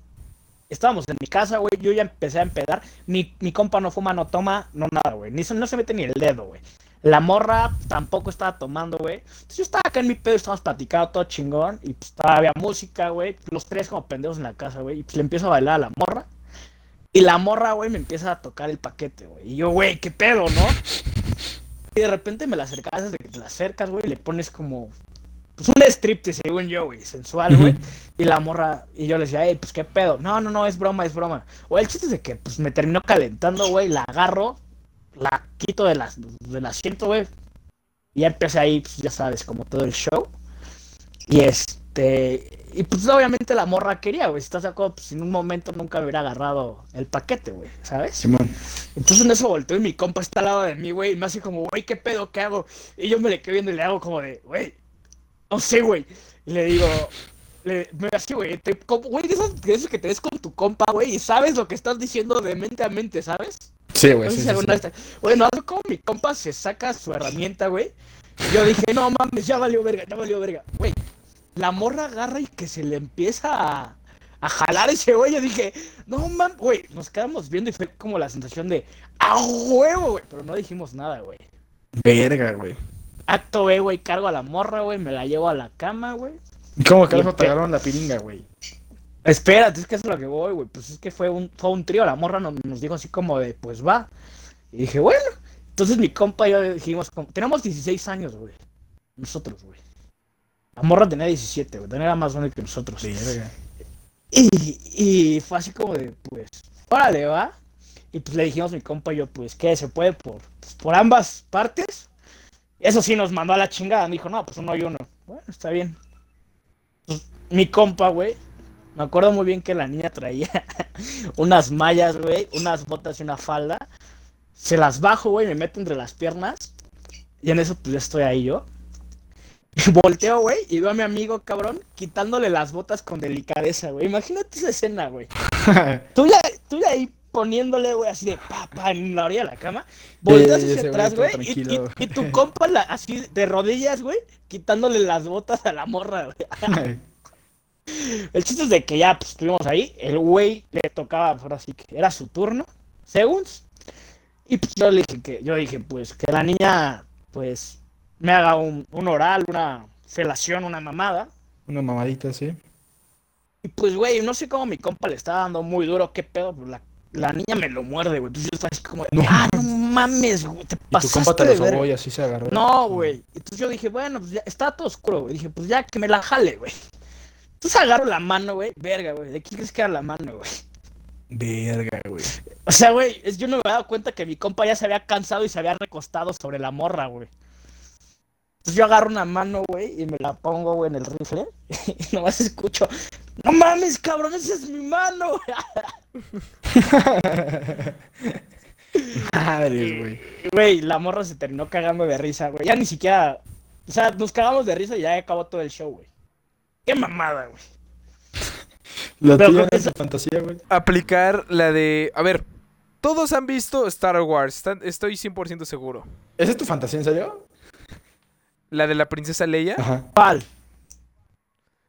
Estábamos en mi casa, güey. Yo ya empecé a empedar. Mi, mi compa no fuma, no toma, no nada, güey. Ni no se mete ni el dedo, güey. La morra tampoco estaba tomando, güey. Entonces yo estaba acá en mi pedo, estábamos platicando todo chingón. Y pues había música, güey. Los tres como pendejos en la casa, güey. Y pues le empiezo a bailar a la morra. Y la morra, güey, me empieza a tocar el paquete, güey. Y yo, güey, qué pedo, ¿no? Y de repente me la acercas, desde que te la acercas, güey, le pones como. Pues un striptease, según yo, güey, sensual, güey. Y la morra, y yo le decía, hey, pues qué pedo. No, no, no, es broma, es broma. O el chiste es de que, pues me terminó calentando, güey, la agarro, la quito de las, del asiento, güey. Y ya empecé ahí, pues ya sabes, como todo el show. Y este. Y pues obviamente la morra quería, güey. Si estás de acuerdo, pues en un momento nunca me hubiera agarrado el paquete, güey, ¿sabes? Simón. Entonces en eso volteo y mi compa está al lado de mí, güey, y me hace como, güey, ¿qué pedo? ¿Qué hago? Y yo me le quedo viendo y le hago como de, güey, no sé, güey. Y le digo, le, me así, güey, te- como- güey, de esos, de esos que te ves con tu compa, güey, y sabes lo que estás diciendo de mente a mente, ¿sabes? Sí, güey, sí, sí, Bueno, algo como mi compa se saca su herramienta, güey. Yo dije, no mames, ya valió verga, ya valió verga. Güey, la morra agarra y que se le empieza a, a jalar ese güey. Yo dije, no mames, güey. Nos quedamos viendo y fue como la sensación de, a huevo, güey. Pero no dijimos nada, güey. Verga, güey. Acto B, güey, cargo a la morra, güey. Me la llevo a la cama, güey. ¿Y cómo Bien te agarraron la piringa, güey? Espérate, es que eso es lo que voy, güey. Pues es que fue un, fue un trío. La morra nos, nos dijo así como de, pues va. Y dije, bueno. Entonces mi compa y yo dijimos, como, tenemos 16 años, güey. Nosotros, güey. La morra tenía 17, güey. Tenía más grande que nosotros. Verga. Y, y fue así como de, pues, órale, va. Y pues le dijimos a mi compa y yo, pues, ¿qué? ¿Se puede por, pues, por ambas partes? Eso sí nos mandó a la chingada. Me dijo, no, pues uno y uno. Bueno, está bien. Pues, mi compa, güey. Me acuerdo muy bien que la niña traía (laughs) unas mallas, güey, unas botas y una falda. Se las bajo, güey, me meto entre las piernas. Y en eso, pues, ya estoy ahí yo. Y (laughs) volteo, güey, y veo a mi amigo, cabrón, quitándole las botas con delicadeza, güey. Imagínate esa escena, güey. (laughs) Tú ya, tú ya ahí poniéndole, güey, así de pa, pa, en la orilla de la cama. Volteas hacia atrás, güey, y, y- y tu compa la- así de rodillas, güey, quitándole las botas a la morra, güey. El chiste es de que ya, pues, estuvimos ahí. El güey le tocaba, ahora sí que era su turno, según. Y pues yo le dije que, yo dije, pues, que la niña, pues, me haga un, un oral, una felación, una mamada. Una mamadita, sí. Y pues, güey, no sé cómo mi compa le estaba dando muy duro, qué pedo, pues la, la niña me lo muerde, güey. Entonces yo estaba así como, de, No. ah, no mames, güey, te Y tu pasaste compa te lo sobó verga". y así se agarró. No, güey. Entonces yo dije, bueno, pues ya está todo oscuro, güey. Dije, pues ya que me la jale, güey. Entonces agarro la mano, güey. Verga, güey. ¿De quién crees que era la mano, güey? Verga, güey. O sea, güey, yo no me había dado cuenta que mi compa ya se había cansado y se había recostado sobre la morra, güey. Entonces yo agarro una mano, güey, y me la pongo, güey, en el rifle. (laughs) Y nomás escucho, no mames, cabrón, esa es mi mano, (laughs) Madre, güey. Güey, la morra se terminó cagando de risa, güey. Ya ni siquiera. O sea, nos cagamos de risa y ya acabó todo el show, güey. Qué mamada, güey. La Pero es de esa- fantasía, güey. Aplicar la de. A ver, todos han visto Star Wars, están- estoy 100% seguro. ¿Esa es tu fantasía, en serio? La de la princesa Leia. Ajá. ¿Cuál?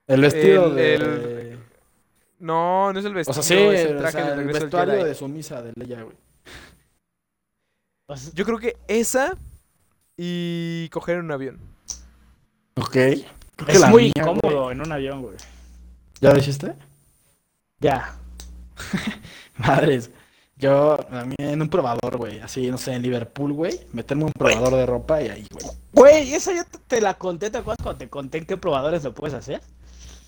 El vestido El- de... el- No, no es el O vestido, sea, sí, es el o traje sea, del el vestuario de sumisa de Leia, güey. O sea, Yo creo que esa y coger un avión. Ok. Creo que es la muy mía, incómodo güey. en un avión, güey. ¿Ya lo hiciste? Ya. (laughs) Madres. Yo, a mí en un probador, güey. Así, no sé, en Liverpool, güey. Meterme un probador de ropa y ahí, güey. Güey, esa yo te, te la conté, ¿te acuerdas cuando te conté en qué probadores lo puedes hacer?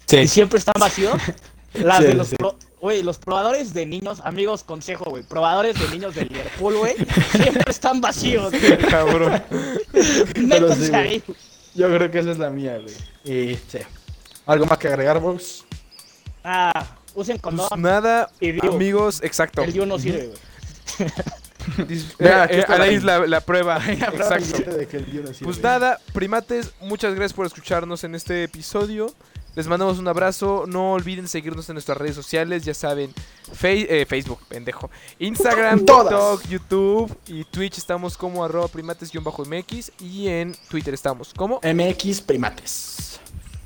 Sí. Y siempre están vacíos. (laughs) Las Sí, de los sí. pro- güey, los probadores de niños, amigos, consejo, güey. Probadores de niños de Liverpool, güey. Siempre están vacíos, güey. (laughs) Cabrón. Métanse sí, güey. Yo creo que esa es la mía, güey. Y sí. ¿Algo más que agregar, vos? Ah, usen Pues condón. nada, Y Diu. amigos, exacto. El Diu no sirve, güey. (laughs) Mira, eh, eh, está la- Anaís, la, la prueba. (laughs) Exacto. Exacto. Pues nada, primates, muchas gracias por escucharnos en este episodio. Les mandamos un abrazo. No olviden seguirnos en nuestras redes sociales. Ya saben, Fe- eh, Facebook, pendejo. Instagram, Todas. TikTok, YouTube y Twitch estamos como arroba primates-mx. Y en Twitter estamos como. MX Primates.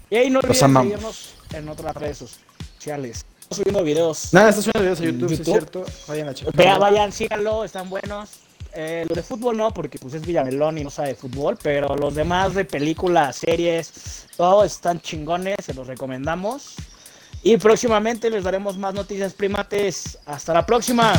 Y ahí no Los olviden amamos. seguirnos en otras redes sociales. Estamos subiendo videos. Nada, estás subiendo videos a YouTube, sí es cierto. Vayan a checar. Vea, vayan, síganlo, están buenos. Eh, los de fútbol no, porque pues es Villamelón y no sabe de fútbol, pero los demás de películas, series, todos están chingones, se los recomendamos. Y próximamente les daremos más noticias primates. Hasta la próxima.